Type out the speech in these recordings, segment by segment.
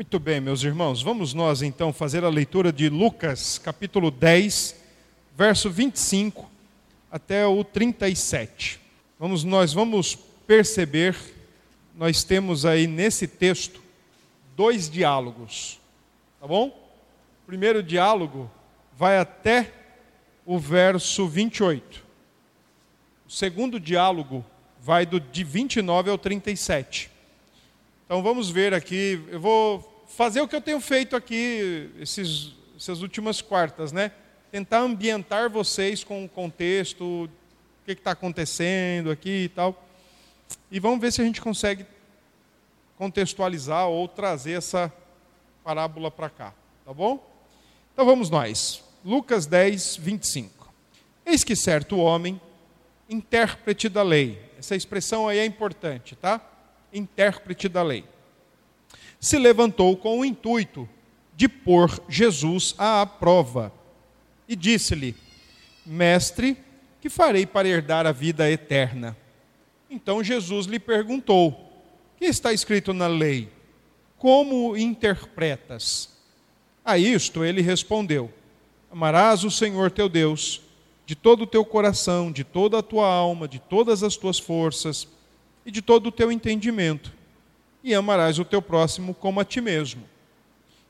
Muito bem, meus irmãos, vamos nós então fazer a leitura de Lucas, capítulo 10, verso 25 até o 37. Vamos, nós vamos perceber, nós temos aí nesse texto dois diálogos, tá bom? O primeiro diálogo vai até o verso 28. O segundo diálogo vai do de 29 ao 37. Então vamos ver aqui, eu vou fazer o que eu tenho feito aqui esses, essas últimas quartas, né? Tentar ambientar vocês com o contexto, o que está acontecendo aqui e tal. E vamos ver se a gente consegue contextualizar ou trazer essa parábola para cá, tá bom? Então vamos nós. Lucas 10, 25. Eis que certo homem, intérprete da lei, essa expressão aí é importante, tá? Intérprete da lei se levantou com o intuito de pôr Jesus à prova e disse-lhe: Mestre, que farei para herdar a vida eterna? Então Jesus lhe perguntou: Que está escrito na lei? Como interpretas? A isto ele respondeu: Amarás o Senhor teu Deus de todo o teu coração, de toda a tua alma, de todas as tuas forças e de todo o teu entendimento e amarás o teu próximo como a ti mesmo.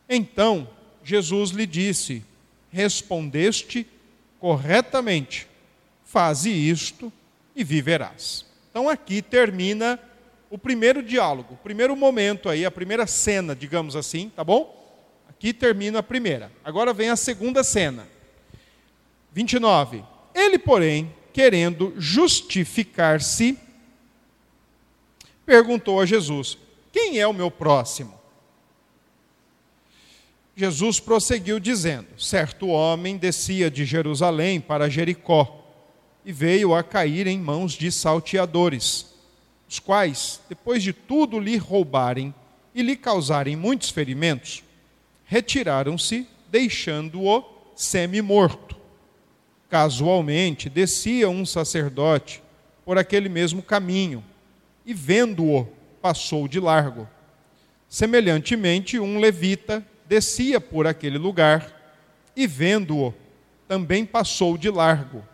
Então Jesus lhe disse: Respondeste corretamente, faze isto e viverás. Então aqui termina o primeiro diálogo, o primeiro momento aí, a primeira cena, digamos assim, tá bom? Aqui termina a primeira. Agora vem a segunda cena. 29. Ele, porém, querendo justificar-se, perguntou a Jesus: quem é o meu próximo? Jesus prosseguiu dizendo: Certo homem descia de Jerusalém para Jericó e veio a cair em mãos de salteadores, os quais, depois de tudo lhe roubarem e lhe causarem muitos ferimentos, retiraram-se, deixando-o semi-morto. Casualmente descia um sacerdote por aquele mesmo caminho e, vendo-o, passou de largo. Semelhantemente, um levita descia por aquele lugar e, vendo-o, também passou de largo.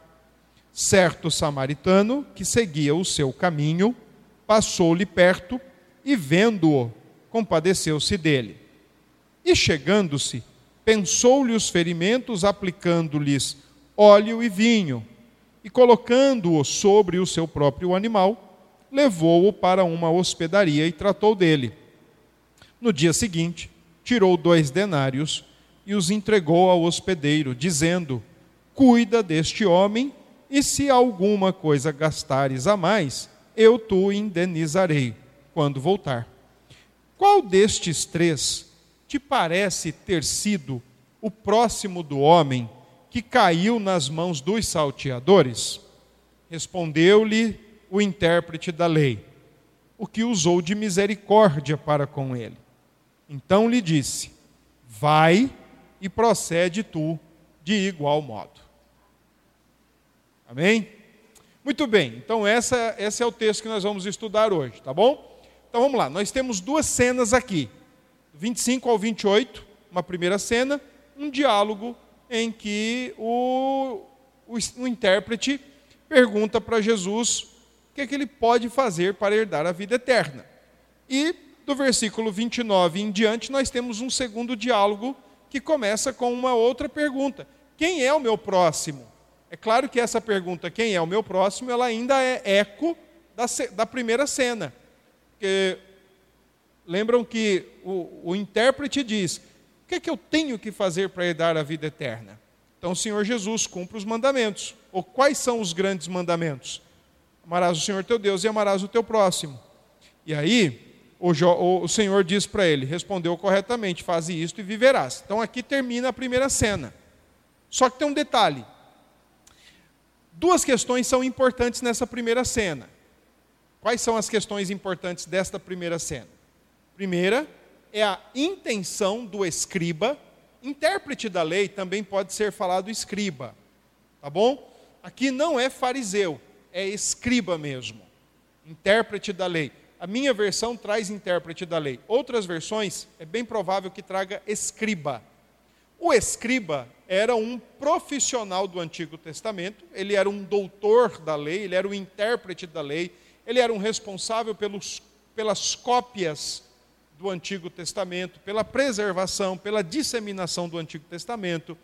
Certo samaritano, que seguia o seu caminho, passou-lhe perto e, vendo-o, compadeceu-se dele. E, chegando-se, pensou-lhe os ferimentos, aplicando-lhes óleo e vinho, e colocando-o sobre o seu próprio animal, levou-o para uma hospedaria e tratou dele. No dia seguinte, tirou dois denários e os entregou ao hospedeiro, dizendo: Cuida deste homem, e se alguma coisa gastares a mais, eu tu indenizarei quando voltar. Qual destes três te parece ter sido o próximo do homem que caiu nas mãos dos salteadores? Respondeu-lhe o intérprete da lei, o que usou de misericórdia para com ele. Então lhe disse: Vai e procede tu de igual modo. Amém? Muito bem, então essa, esse é o texto que nós vamos estudar hoje, tá bom? Então vamos lá, nós temos duas cenas aqui, 25 ao 28, uma primeira cena, um diálogo em que o, o, o intérprete pergunta para Jesus que, é que ele pode fazer para herdar a vida eterna. E do versículo 29 em diante, nós temos um segundo diálogo que começa com uma outra pergunta: Quem é o meu próximo? É claro que essa pergunta, quem é o meu próximo, ela ainda é eco da, da primeira cena. Porque lembram que o, o intérprete diz: O que é que eu tenho que fazer para herdar a vida eterna? Então o Senhor Jesus cumpre os mandamentos. Ou quais são os grandes mandamentos? Amarás o Senhor teu Deus e amarás o teu próximo. E aí, o, o Senhor diz para ele: respondeu corretamente, faze isto e viverás. Então aqui termina a primeira cena. Só que tem um detalhe. Duas questões são importantes nessa primeira cena. Quais são as questões importantes desta primeira cena? Primeira é a intenção do escriba, intérprete da lei também pode ser falado escriba, tá bom? Aqui não é fariseu, é escriba mesmo, intérprete da lei. a minha versão traz intérprete da lei. Outras versões, é bem provável que traga escriba. O escriba era um profissional do Antigo Testamento, ele era um doutor da lei, ele era o intérprete da lei, ele era um responsável pelos, pelas cópias do Antigo Testamento, pela preservação, pela disseminação do Antigo Testamento.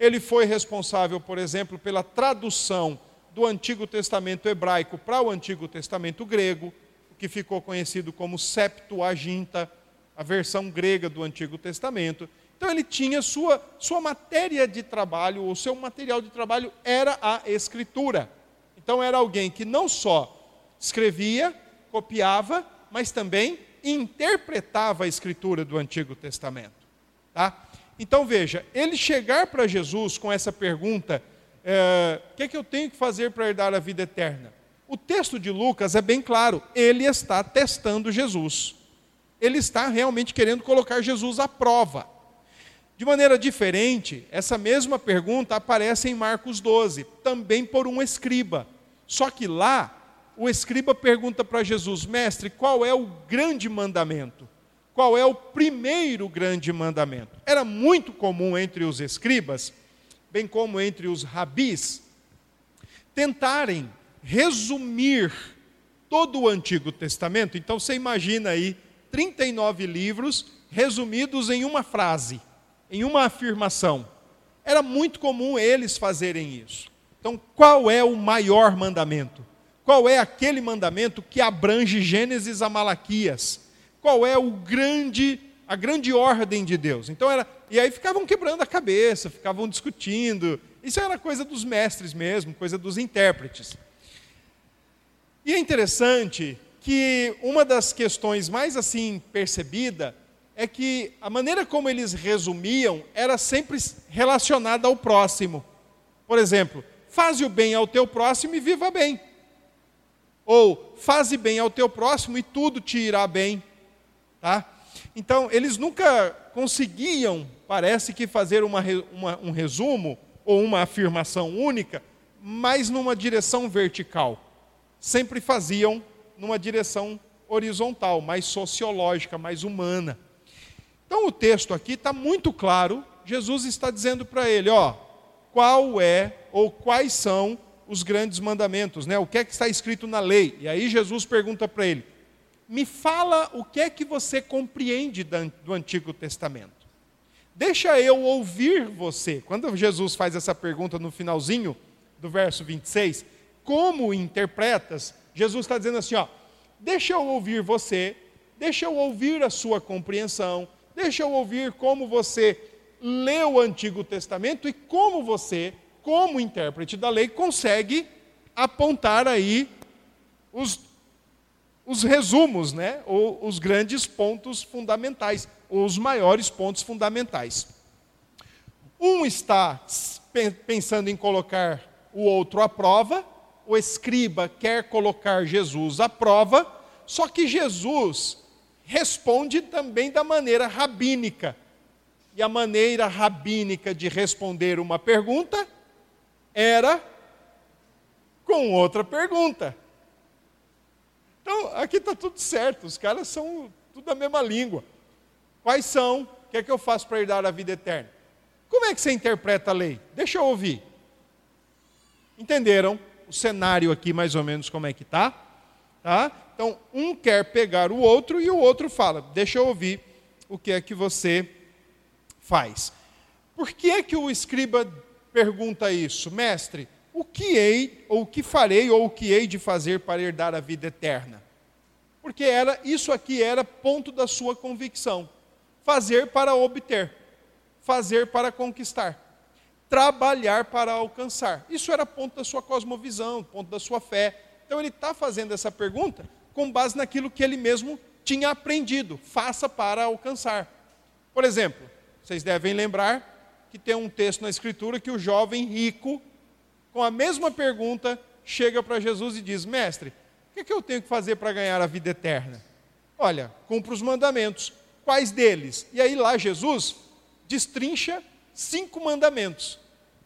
Ele foi responsável, por exemplo, pela tradução do Antigo Testamento hebraico para o Antigo Testamento grego, o que ficou conhecido como Septuaginta, a versão grega do Antigo Testamento. Então ele tinha sua, sua matéria de trabalho, o seu material de trabalho era a escritura. Então era alguém que não só escrevia, copiava, mas também interpretava a escritura do Antigo Testamento. Tá? Então veja, ele chegar para Jesus com essa pergunta: é, o que, é que eu tenho que fazer para herdar a vida eterna? O texto de Lucas é bem claro, ele está testando Jesus. Ele está realmente querendo colocar Jesus à prova. De maneira diferente, essa mesma pergunta aparece em Marcos 12, também por um escriba. Só que lá, o escriba pergunta para Jesus: Mestre, qual é o grande mandamento? Qual é o primeiro grande mandamento? Era muito comum entre os escribas, bem como entre os rabis, tentarem resumir todo o Antigo Testamento. Então você imagina aí 39 livros resumidos em uma frase, em uma afirmação. Era muito comum eles fazerem isso. Então, qual é o maior mandamento? Qual é aquele mandamento que abrange Gênesis a Malaquias? Qual é o grande a grande ordem de Deus? Então era e aí ficavam quebrando a cabeça, ficavam discutindo. Isso era coisa dos mestres mesmo, coisa dos intérpretes. E é interessante que uma das questões mais assim percebida é que a maneira como eles resumiam era sempre relacionada ao próximo. Por exemplo, faze o bem ao teu próximo e viva bem. Ou faze bem ao teu próximo e tudo te irá bem. Tá? Então, eles nunca conseguiam, parece que, fazer uma, uma, um resumo ou uma afirmação única, mas numa direção vertical. Sempre faziam numa direção horizontal, mais sociológica, mais humana. Então, o texto aqui está muito claro. Jesus está dizendo para ele: ó, qual é ou quais são os grandes mandamentos, né? O que é que está escrito na lei? E aí Jesus pergunta para ele: "Me fala o que é que você compreende do Antigo Testamento? Deixa eu ouvir você". Quando Jesus faz essa pergunta no finalzinho do verso 26, como interpretas? Jesus está dizendo assim, ó: "Deixa eu ouvir você, deixa eu ouvir a sua compreensão, deixa eu ouvir como você leu o Antigo Testamento e como você como intérprete da lei, consegue apontar aí os, os resumos, né? ou os grandes pontos fundamentais, ou os maiores pontos fundamentais. Um está pensando em colocar o outro à prova, o escriba quer colocar Jesus à prova, só que Jesus responde também da maneira rabínica. E a maneira rabínica de responder uma pergunta era com outra pergunta. Então, aqui está tudo certo, os caras são tudo a mesma língua. Quais são? O que é que eu faço para herdar a vida eterna? Como é que você interpreta a lei? Deixa eu ouvir. Entenderam o cenário aqui mais ou menos como é que está? Tá? Então, um quer pegar o outro e o outro fala: Deixa eu ouvir o que é que você faz. Por que é que o escriba pergunta isso, mestre, o que hei, ou o que farei, ou o que hei de fazer para herdar a vida eterna? Porque era, isso aqui era ponto da sua convicção. Fazer para obter, fazer para conquistar, trabalhar para alcançar. Isso era ponto da sua cosmovisão, ponto da sua fé. Então ele está fazendo essa pergunta com base naquilo que ele mesmo tinha aprendido. Faça para alcançar. Por exemplo, vocês devem lembrar que tem um texto na Escritura que o jovem rico, com a mesma pergunta, chega para Jesus e diz: Mestre, o que, é que eu tenho que fazer para ganhar a vida eterna? Olha, cumpra os mandamentos. Quais deles? E aí lá Jesus destrincha cinco mandamentos.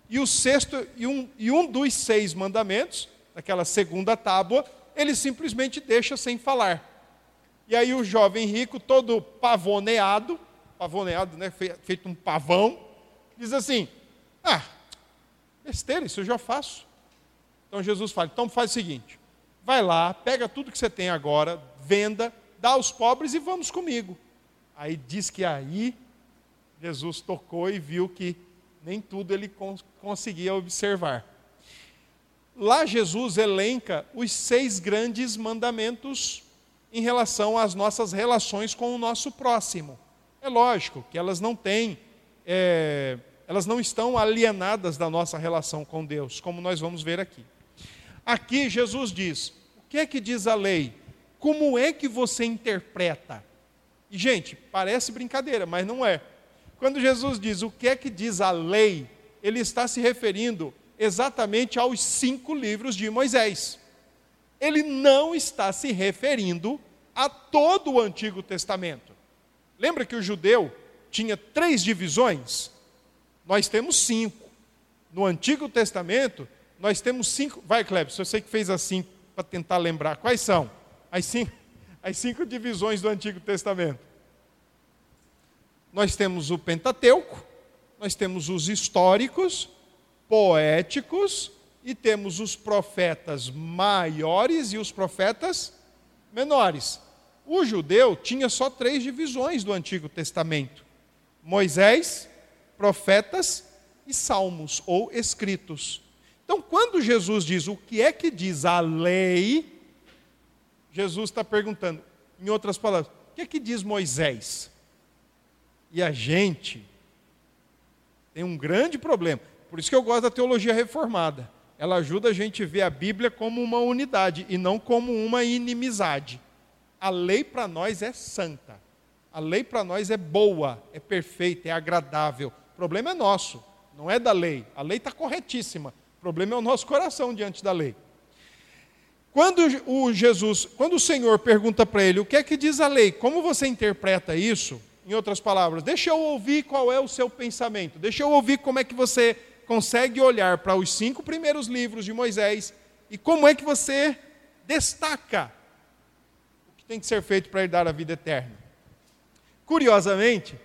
E o sexto, e um, e um dos seis mandamentos, daquela segunda tábua, ele simplesmente deixa sem falar. E aí o jovem rico, todo pavoneado, pavoneado, né, feito um pavão, diz assim: Ah, besteira, isso eu já faço. Então Jesus fala: então faz o seguinte, vai lá, pega tudo que você tem agora, venda, dá aos pobres e vamos comigo. Aí diz que aí Jesus tocou e viu que nem tudo ele conseguia observar. Lá Jesus elenca os seis grandes mandamentos em relação às nossas relações com o nosso próximo. É lógico que elas não têm, é, elas não estão alienadas da nossa relação com Deus, como nós vamos ver aqui. Aqui Jesus diz: o que é que diz a lei? Como é que você interpreta? E, gente, parece brincadeira, mas não é. Quando Jesus diz o que é que diz a lei, ele está se referindo exatamente aos cinco livros de Moisés. Ele não está se referindo a todo o Antigo Testamento. Lembra que o judeu tinha três divisões? Nós temos cinco. No Antigo Testamento, nós temos cinco. Vai, Kleber, se você que fez assim para tentar lembrar, quais são as cinco, as cinco divisões do Antigo Testamento? Nós temos o Pentateuco, nós temos os históricos, poéticos e temos os profetas maiores e os profetas menores. O judeu tinha só três divisões do Antigo Testamento: Moisés, profetas e salmos ou escritos. Então, quando Jesus diz o que é que diz a lei, Jesus está perguntando, em outras palavras, o que é que diz Moisés? E a gente tem um grande problema. Por isso que eu gosto da teologia reformada. Ela ajuda a gente a ver a Bíblia como uma unidade e não como uma inimizade. A lei para nós é santa. A lei para nós é boa, é perfeita, é agradável. O problema é nosso, não é da lei. A lei está corretíssima. O problema é o nosso coração diante da lei. Quando o Jesus, quando o Senhor pergunta para ele o que é que diz a lei, como você interpreta isso? Em outras palavras, deixa eu ouvir qual é o seu pensamento, deixa eu ouvir como é que você consegue olhar para os cinco primeiros livros de Moisés e como é que você destaca o que tem que ser feito para herdar a vida eterna. Curiosamente,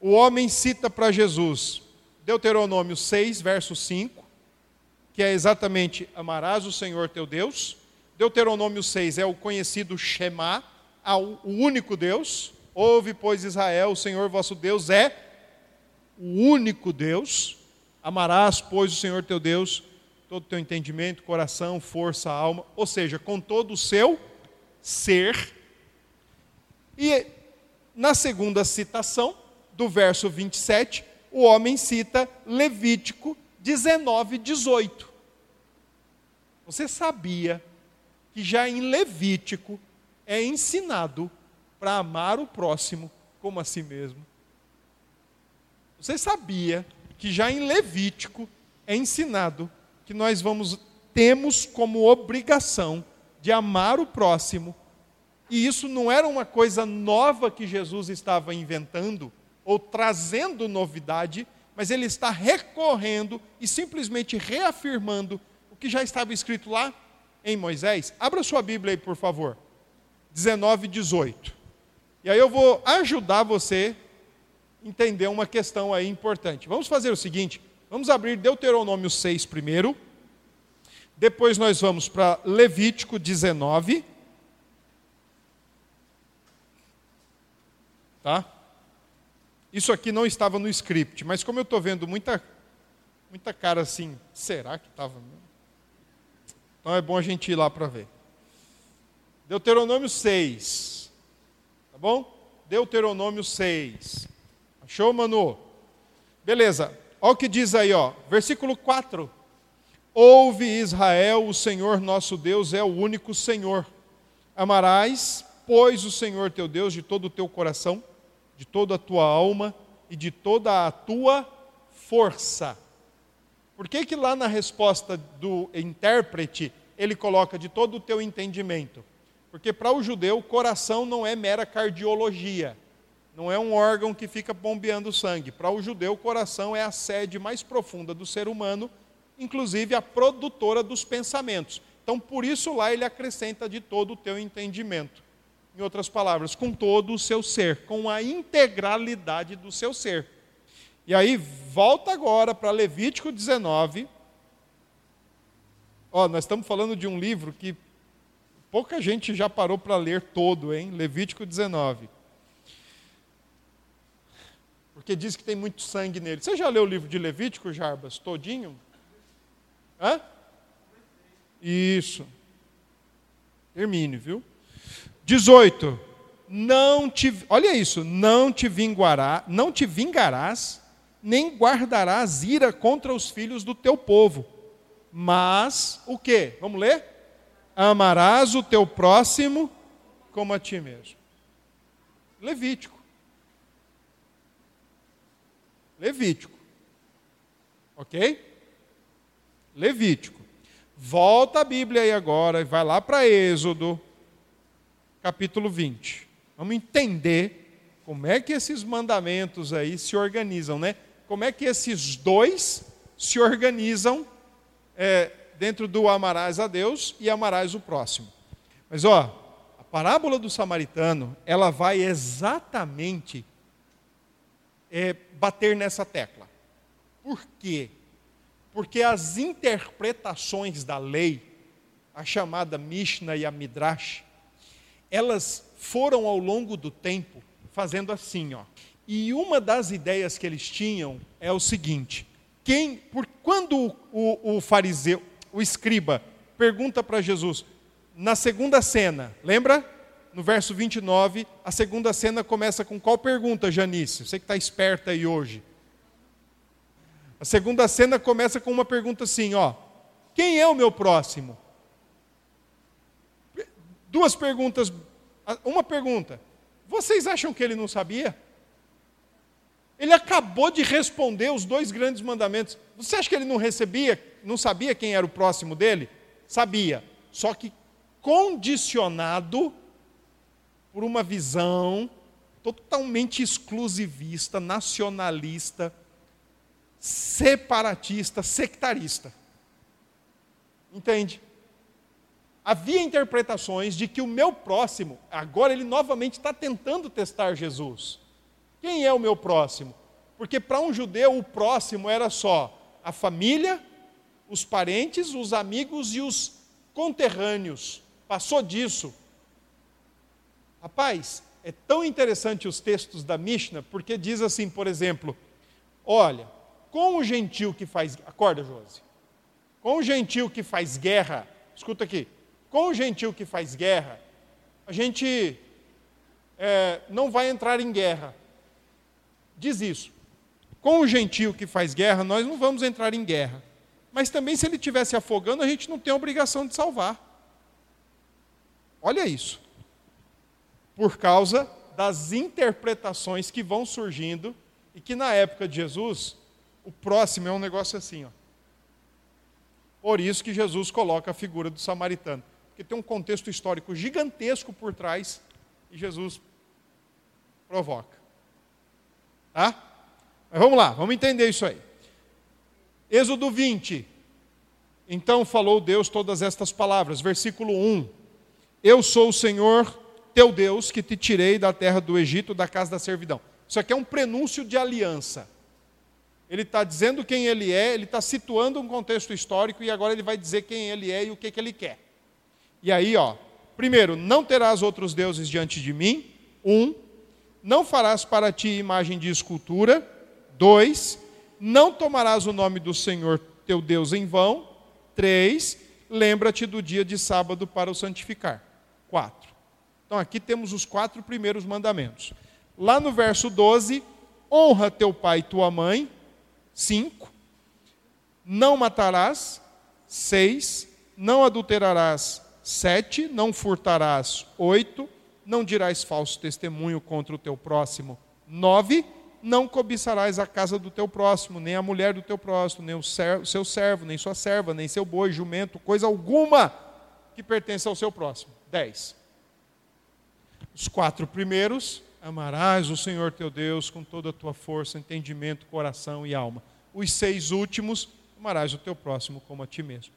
o homem cita para Jesus Deuteronômio 6, verso 5, que é exatamente amarás o Senhor teu Deus. Deuteronômio 6 é o conhecido Shema, ao único Deus. Ouve, pois, Israel, o Senhor vosso Deus é o único Deus. Amarás, pois, o Senhor teu Deus, todo o teu entendimento, coração, força, alma, ou seja, com todo o seu ser. E na segunda citação, do verso 27, o homem cita Levítico 19, 18. Você sabia que já em Levítico é ensinado para amar o próximo como a si mesmo? Você sabia que já em Levítico é ensinado que nós vamos temos como obrigação de amar o próximo. E isso não era uma coisa nova que Jesus estava inventando ou trazendo novidade, mas ele está recorrendo e simplesmente reafirmando o que já estava escrito lá em Moisés. Abra sua Bíblia aí, por favor. 19 e 18. E aí eu vou ajudar você entender uma questão aí importante. Vamos fazer o seguinte: vamos abrir Deuteronômio 6 primeiro, depois nós vamos para Levítico 19. Tá? Isso aqui não estava no script, mas como eu estou vendo muita, muita cara assim, será que estava? Então é bom a gente ir lá para ver. Deuteronômio 6. Tá bom? Deuteronômio 6. Show, Manu? Beleza. Olha o que diz aí, ó. Versículo 4. Ouve Israel, o Senhor nosso Deus é o único Senhor. Amarás, pois, o Senhor teu Deus de todo o teu coração, de toda a tua alma e de toda a tua força. Por que que lá na resposta do intérprete ele coloca de todo o teu entendimento? Porque para o judeu, coração não é mera cardiologia não é um órgão que fica bombeando sangue. Para o judeu, o coração é a sede mais profunda do ser humano, inclusive a produtora dos pensamentos. Então, por isso lá ele acrescenta de todo o teu entendimento. Em outras palavras, com todo o seu ser, com a integralidade do seu ser. E aí, volta agora para Levítico 19. Ó, nós estamos falando de um livro que pouca gente já parou para ler todo, hein? Levítico 19. Porque diz que tem muito sangue nele. Você já leu o livro de Levítico, Jarbas, todinho? Hã? Isso. Termine, viu? 18. Não te, olha isso, não te vingará, não te vingarás, nem guardarás ira contra os filhos do teu povo. Mas o que? Vamos ler? Amarás o teu próximo como a ti mesmo. Levítico. Levítico. OK? Levítico. Volta a Bíblia aí agora e vai lá para Êxodo, capítulo 20. Vamos entender como é que esses mandamentos aí se organizam, né? Como é que esses dois se organizam é, dentro do amarás a Deus e amarás o próximo. Mas ó, a parábola do samaritano, ela vai exatamente é, bater nessa tecla. Por quê? Porque as interpretações da lei, a chamada Mishnah e a Midrash, elas foram ao longo do tempo fazendo assim, ó. E uma das ideias que eles tinham é o seguinte: quem, por quando o, o fariseu, o escriba, pergunta para Jesus na segunda cena, lembra? No verso 29, a segunda cena começa com qual pergunta, Janice? Você que está esperta aí hoje. A segunda cena começa com uma pergunta assim, ó: Quem é o meu próximo? Duas perguntas, uma pergunta. Vocês acham que ele não sabia? Ele acabou de responder os dois grandes mandamentos. Você acha que ele não recebia, não sabia quem era o próximo dele? Sabia. Só que condicionado por uma visão totalmente exclusivista, nacionalista, separatista, sectarista. Entende? Havia interpretações de que o meu próximo, agora ele novamente está tentando testar Jesus. Quem é o meu próximo? Porque para um judeu o próximo era só a família, os parentes, os amigos e os conterrâneos. Passou disso. Rapaz, é tão interessante os textos da Mishnah, porque diz assim, por exemplo, olha, com o gentil que faz. Acorda, Josi. Com o gentil que faz guerra, escuta aqui. Com o gentil que faz guerra, a gente é, não vai entrar em guerra. Diz isso. Com o gentil que faz guerra, nós não vamos entrar em guerra. Mas também, se ele estivesse afogando, a gente não tem a obrigação de salvar. Olha isso. Por causa das interpretações que vão surgindo e que na época de Jesus o próximo é um negócio assim, ó. Por isso que Jesus coloca a figura do samaritano, porque tem um contexto histórico gigantesco por trás e Jesus provoca. Tá? Mas vamos lá, vamos entender isso aí. Êxodo 20. Então falou Deus todas estas palavras, versículo 1. Eu sou o Senhor teu Deus que te tirei da terra do Egito, da casa da servidão. Isso aqui é um prenúncio de aliança ele está dizendo quem ele é, ele está situando um contexto histórico e agora ele vai dizer quem ele é e o que, que ele quer. E aí, ó, primeiro, não terás outros deuses diante de mim. Um, não farás para ti imagem de escultura. Dois, não tomarás o nome do Senhor teu Deus em vão. Três, lembra-te do dia de sábado para o santificar. Quatro. Então aqui temos os quatro primeiros mandamentos. Lá no verso 12, honra teu pai e tua mãe 5. Não matarás. 6. Não adulterarás. 7. Não furtarás. 8. Não dirás falso testemunho contra o teu próximo. 9. Não cobiçarás a casa do teu próximo, nem a mulher do teu próximo, nem o seu servo, nem sua serva, nem seu boi, jumento, coisa alguma que pertença ao seu próximo. 10. Os quatro primeiros Amarás o Senhor teu Deus com toda a tua força, entendimento, coração e alma. Os seis últimos, amarás o teu próximo como a ti mesmo.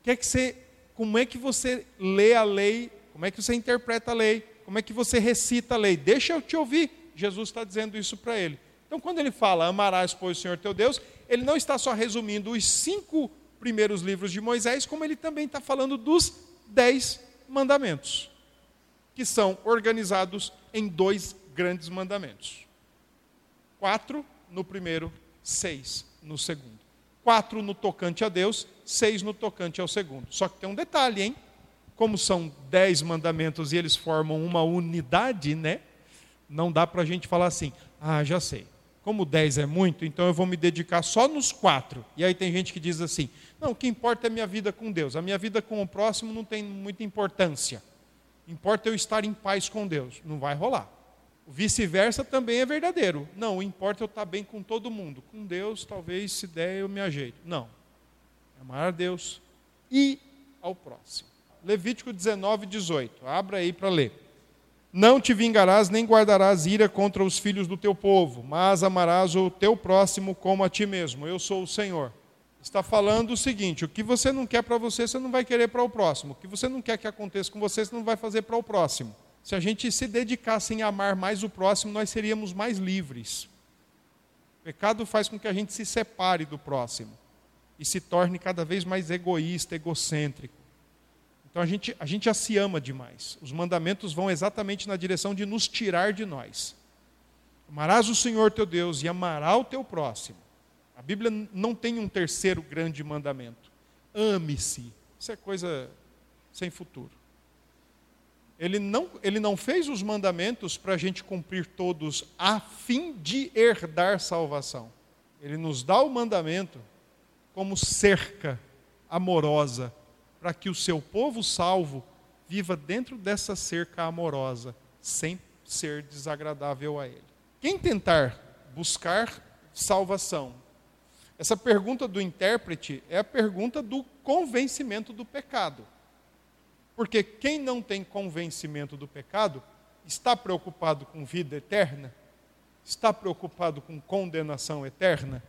O que é que você, como é que você lê a lei? Como é que você interpreta a lei? Como é que você recita a lei? Deixa eu te ouvir. Jesus está dizendo isso para ele. Então, quando ele fala, amarás, pois, o Senhor teu Deus, ele não está só resumindo os cinco primeiros livros de Moisés, como ele também está falando dos dez mandamentos, que são organizados em dois grandes mandamentos: quatro no primeiro, seis no segundo. Quatro no tocante a Deus, seis no tocante ao segundo. Só que tem um detalhe, hein? Como são dez mandamentos e eles formam uma unidade, né? Não dá para a gente falar assim, ah, já sei. Como dez é muito, então eu vou me dedicar só nos quatro. E aí tem gente que diz assim: não, o que importa é a minha vida com Deus. A minha vida com o próximo não tem muita importância. Importa eu estar em paz com Deus. Não vai rolar. O vice-versa também é verdadeiro. Não, importa eu estar bem com todo mundo. Com Deus, talvez, se der, eu me ajeito. Não. Amar a Deus e ao próximo. Levítico 19, 18. Abra aí para ler. Não te vingarás nem guardarás ira contra os filhos do teu povo, mas amarás o teu próximo como a ti mesmo. Eu sou o Senhor. Está falando o seguinte: o que você não quer para você, você não vai querer para o próximo. O que você não quer que aconteça com você, você não vai fazer para o próximo. Se a gente se dedicasse em amar mais o próximo, nós seríamos mais livres. O pecado faz com que a gente se separe do próximo e se torne cada vez mais egoísta, egocêntrico. Então a gente, a gente já se ama demais. Os mandamentos vão exatamente na direção de nos tirar de nós. Amarás o Senhor teu Deus e amará o teu próximo. A Bíblia não tem um terceiro grande mandamento. Ame-se. Isso é coisa sem futuro. Ele não, ele não fez os mandamentos para a gente cumprir todos a fim de herdar salvação. Ele nos dá o mandamento como cerca amorosa para que o seu povo salvo viva dentro dessa cerca amorosa, sem ser desagradável a ele. Quem tentar buscar salvação, essa pergunta do intérprete é a pergunta do convencimento do pecado. Porque quem não tem convencimento do pecado está preocupado com vida eterna, está preocupado com condenação eterna.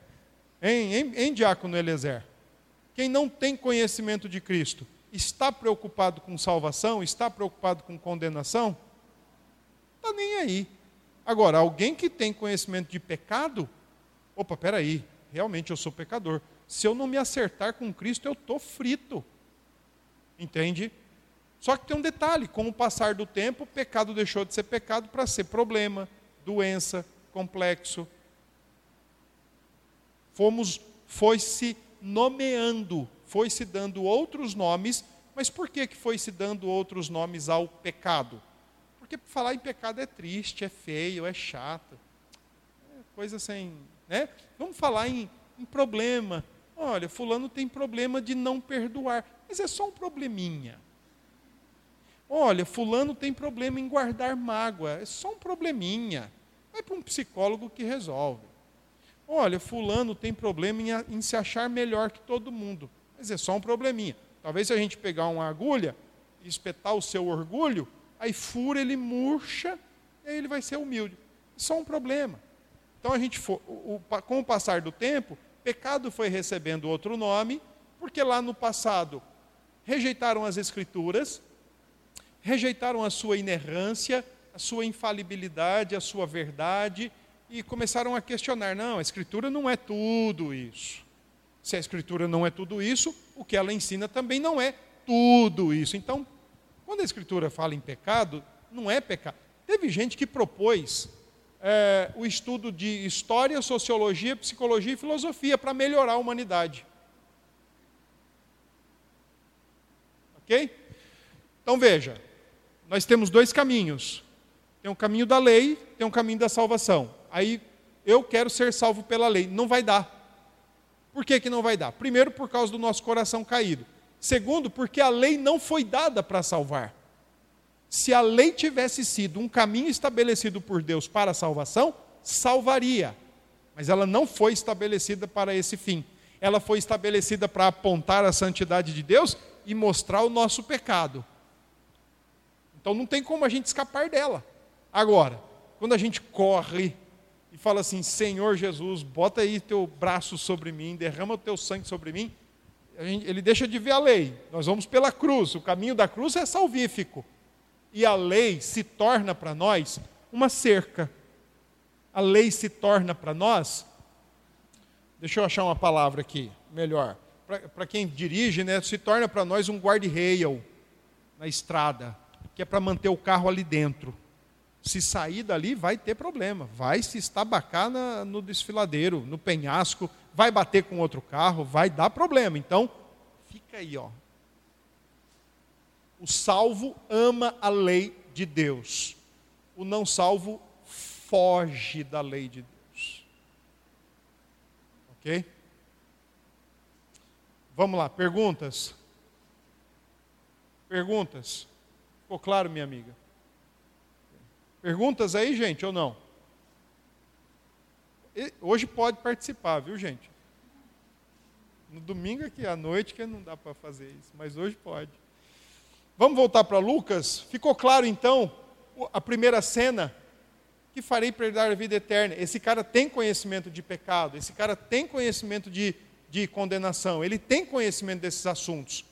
Em, em, em Diácono Elezer, quem não tem conhecimento de Cristo está preocupado com salvação, está preocupado com condenação? Está nem aí. Agora, alguém que tem conhecimento de pecado, opa, peraí, realmente eu sou pecador. Se eu não me acertar com Cristo, eu estou frito. Entende? Só que tem um detalhe: com o passar do tempo, o pecado deixou de ser pecado para ser problema, doença, complexo. Fomos, foi se nomeando, foi se dando outros nomes, mas por que, que foi se dando outros nomes ao pecado? Porque falar em pecado é triste, é feio, é chato, é coisa sem. Né? Vamos falar em, em problema. Olha, Fulano tem problema de não perdoar, mas é só um probleminha. Olha, fulano tem problema em guardar mágoa, é só um probleminha. Vai para um psicólogo que resolve. Olha, fulano tem problema em, em, se achar melhor que todo mundo, mas é só um probleminha. Talvez se a gente pegar uma agulha e espetar o seu orgulho, aí fura, ele murcha, e aí ele vai ser humilde. É só um problema. Então a gente, for, o, o, com o passar do tempo, pecado foi recebendo outro nome, porque lá no passado rejeitaram as escrituras, rejeitaram a sua inerrância, a sua infalibilidade, a sua verdade e começaram a questionar: não, a Escritura não é tudo isso. Se a Escritura não é tudo isso, o que ela ensina também não é tudo isso. Então, quando a Escritura fala em pecado, não é pecado. Teve gente que propôs é, o estudo de história, sociologia, psicologia e filosofia para melhorar a humanidade. Ok? Então veja, nós temos dois caminhos. Tem um caminho da lei, tem um caminho da salvação. Aí eu quero ser salvo pela lei. Não vai dar. Por que, que não vai dar? Primeiro, por causa do nosso coração caído. Segundo, porque a lei não foi dada para salvar. Se a lei tivesse sido um caminho estabelecido por Deus para a salvação, salvaria. Mas ela não foi estabelecida para esse fim. Ela foi estabelecida para apontar a santidade de Deus e mostrar o nosso pecado. Então não tem como a gente escapar dela. Agora, quando a gente corre fala assim: Senhor Jesus, bota aí teu braço sobre mim, derrama o teu sangue sobre mim, ele deixa de ver a lei. Nós vamos pela cruz. O caminho da cruz é salvífico. e a lei se torna para nós uma cerca. A lei se torna para nós, deixa eu achar uma palavra aqui, melhor. Para quem dirige, né, se torna para nós um guarda-rail na estrada, que é para manter o carro ali dentro. Se sair dali, vai ter problema. Vai se estabacar na, no desfiladeiro, no penhasco, vai bater com outro carro, vai dar problema. Então, fica aí, ó. O salvo ama a lei de Deus. O não salvo foge da lei de Deus. Ok? Vamos lá, perguntas? Perguntas? Ficou claro, minha amiga? Perguntas aí, gente, ou não? Hoje pode participar, viu, gente? No domingo aqui à noite que não dá para fazer isso, mas hoje pode. Vamos voltar para Lucas? Ficou claro então a primeira cena que farei perder a vida eterna. Esse cara tem conhecimento de pecado, esse cara tem conhecimento de, de condenação, ele tem conhecimento desses assuntos.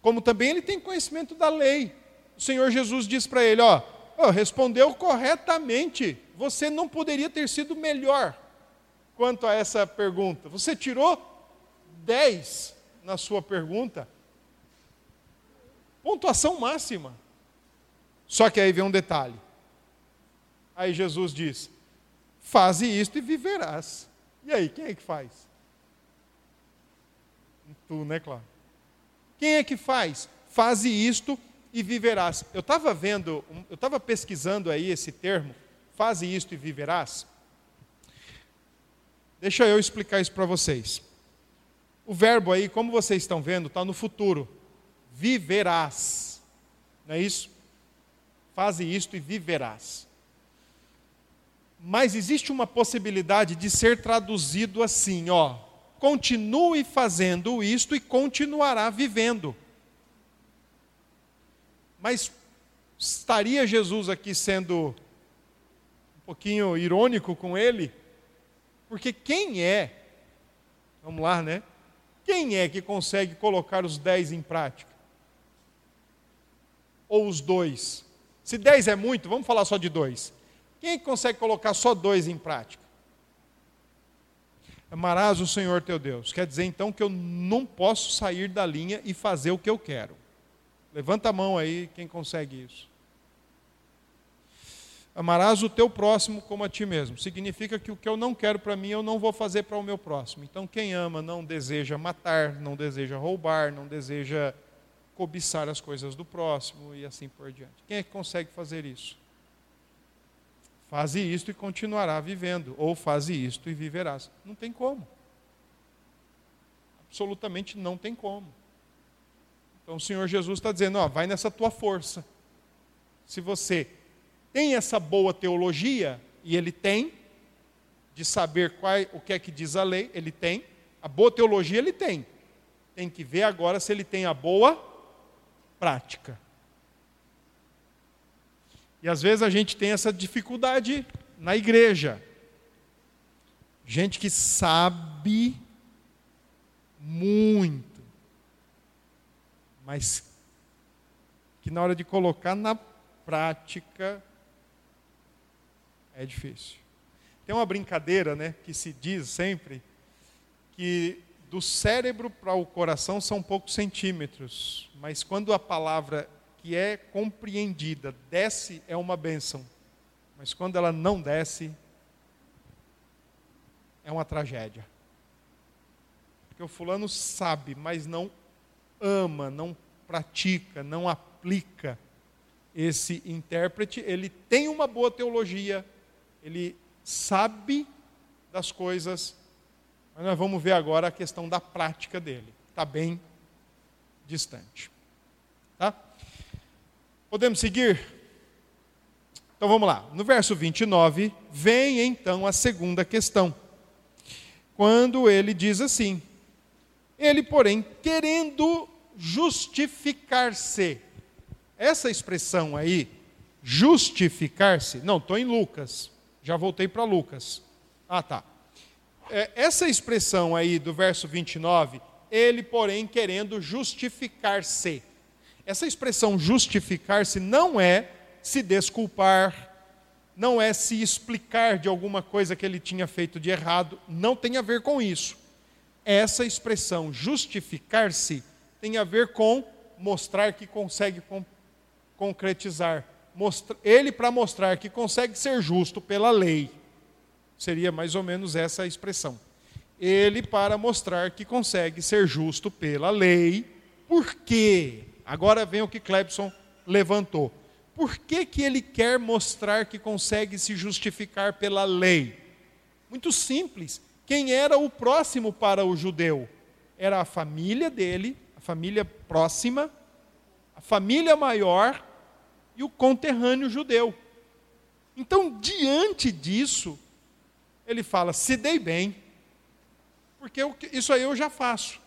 Como também ele tem conhecimento da lei. O Senhor Jesus diz para ele: ó, oh, respondeu corretamente, você não poderia ter sido melhor quanto a essa pergunta. Você tirou 10 na sua pergunta. Pontuação máxima. Só que aí vem um detalhe. Aí Jesus diz: Faze isto e viverás. E aí, quem é que faz? Tu, né, claro? Quem é que faz? Faze isto e viverás. Eu estava vendo, eu estava pesquisando aí esse termo, faze isto e viverás. Deixa eu explicar isso para vocês. O verbo aí, como vocês estão vendo, está no futuro. Viverás. Não é isso? Faze isto e viverás. Mas existe uma possibilidade de ser traduzido assim, ó. Continue fazendo isto e continuará vivendo. Mas estaria Jesus aqui sendo um pouquinho irônico com ele? Porque quem é, vamos lá, né? Quem é que consegue colocar os dez em prática? Ou os dois? Se dez é muito, vamos falar só de dois. Quem é que consegue colocar só dois em prática? Amarás o Senhor teu Deus. Quer dizer então que eu não posso sair da linha e fazer o que eu quero. Levanta a mão aí, quem consegue isso. Amarás o teu próximo como a ti mesmo. Significa que o que eu não quero para mim, eu não vou fazer para o meu próximo. Então, quem ama não deseja matar, não deseja roubar, não deseja cobiçar as coisas do próximo e assim por diante. Quem é que consegue fazer isso? Faze isto e continuará vivendo, ou faze isto e viverás. Não tem como. Absolutamente não tem como. Então o Senhor Jesus está dizendo: ó, vai nessa tua força. Se você tem essa boa teologia, e ele tem, de saber qual, o que é que diz a lei, ele tem, a boa teologia ele tem. Tem que ver agora se ele tem a boa prática. E às vezes a gente tem essa dificuldade na igreja. Gente que sabe muito mas que na hora de colocar na prática é difícil. Tem uma brincadeira, né, que se diz sempre que do cérebro para o coração são poucos centímetros, mas quando a palavra que é compreendida desce é uma bênção, mas quando ela não desce é uma tragédia. Porque o fulano sabe, mas não ama, não pratica, não aplica esse intérprete, ele tem uma boa teologia, ele sabe das coisas, mas nós vamos ver agora a questão da prática dele, está bem distante. Tá? Podemos seguir? Então vamos lá. No verso 29, vem então a segunda questão. Quando ele diz assim: ele, porém, querendo justificar-se. Essa expressão aí, justificar-se, não, estou em Lucas, já voltei para Lucas. Ah, tá. É, essa expressão aí do verso 29, ele, porém, querendo justificar-se. Essa expressão justificar-se não é se desculpar, não é se explicar de alguma coisa que ele tinha feito de errado, não tem a ver com isso. Essa expressão justificar-se tem a ver com mostrar que consegue com, concretizar. Mostra, ele para mostrar que consegue ser justo pela lei. Seria mais ou menos essa a expressão. Ele para mostrar que consegue ser justo pela lei. Por quê? Agora vem o que Clebson levantou por que, que ele quer mostrar que consegue se justificar pela lei? Muito simples. Quem era o próximo para o judeu? Era a família dele, a família próxima, a família maior e o conterrâneo judeu. Então, diante disso, ele fala: se dei bem, porque eu, isso aí eu já faço.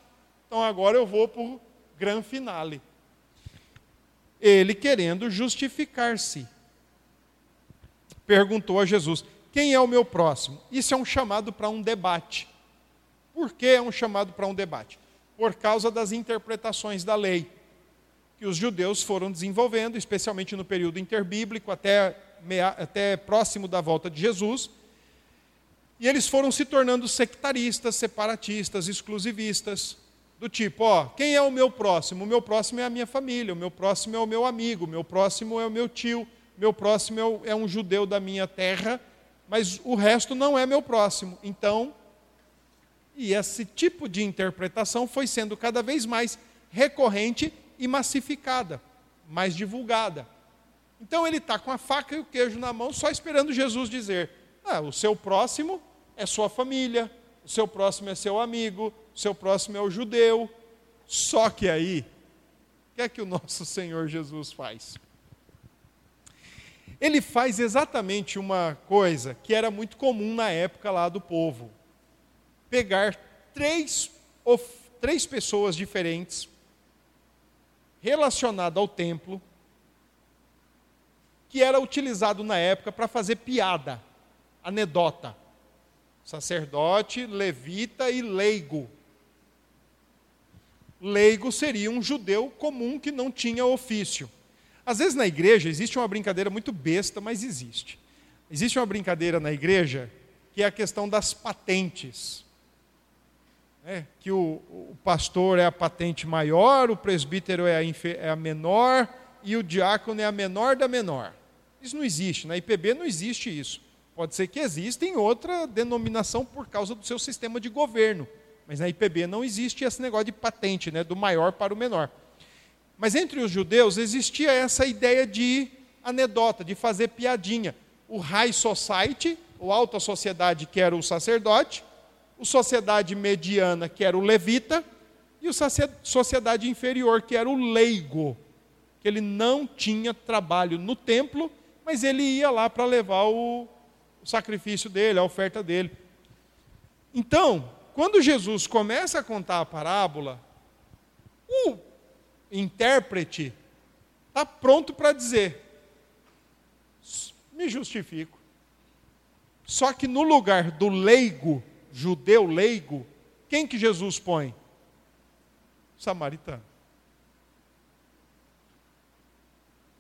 Então agora eu vou para o grande finale ele querendo justificar-se. Perguntou a Jesus: Quem é o meu próximo? Isso é um chamado para um debate. Por que é um chamado para um debate? Por causa das interpretações da lei que os judeus foram desenvolvendo, especialmente no período interbíblico, até, até próximo da volta de Jesus. E eles foram se tornando sectaristas, separatistas, exclusivistas, do tipo, ó, quem é o meu próximo? O meu próximo é a minha família, o meu próximo é o meu amigo, o meu próximo é o meu tio, o meu próximo é, é um judeu da minha terra, mas o resto não é meu próximo. Então, e esse tipo de interpretação foi sendo cada vez mais recorrente e massificada, mais divulgada. Então ele está com a faca e o queijo na mão, só esperando Jesus dizer: ah, o seu próximo é sua família, o seu próximo é seu amigo, o seu próximo é o judeu. Só que aí, o que é que o nosso Senhor Jesus faz? Ele faz exatamente uma coisa que era muito comum na época lá do povo: pegar três, três pessoas diferentes relacionadas ao templo, que era utilizado na época para fazer piada, anedota sacerdote, levita e leigo. Leigo seria um judeu comum que não tinha ofício. Às vezes na igreja existe uma brincadeira muito besta, mas existe. Existe uma brincadeira na igreja que é a questão das patentes. É, que o, o, pastor é a patente maior, o presbítero é a, é a menor e o diácono é a menor da menor. Isso não existe, na IPB não existe isso. Pode ser que exista em outra denominação por causa do seu sistema de governo. Mas na IPB não existe esse negócio de patente, né, do maior para o menor. Mas entre os judeus existia essa ideia de anedota, de fazer piadinha. O high society, ou alta sociedade, que era o sacerdote, o sociedade mediana, que era o levita, e o sociedade inferior, que era o leigo, que ele não tinha trabalho no templo, mas ele ia lá para levar o, o sacrifício dele, a oferta dele. Então, quando Jesus começa a contar a parábola, o intérprete está pronto para dizer: me justifico. Só que no lugar do leigo, judeu leigo, quem que Jesus põe? Samaritano.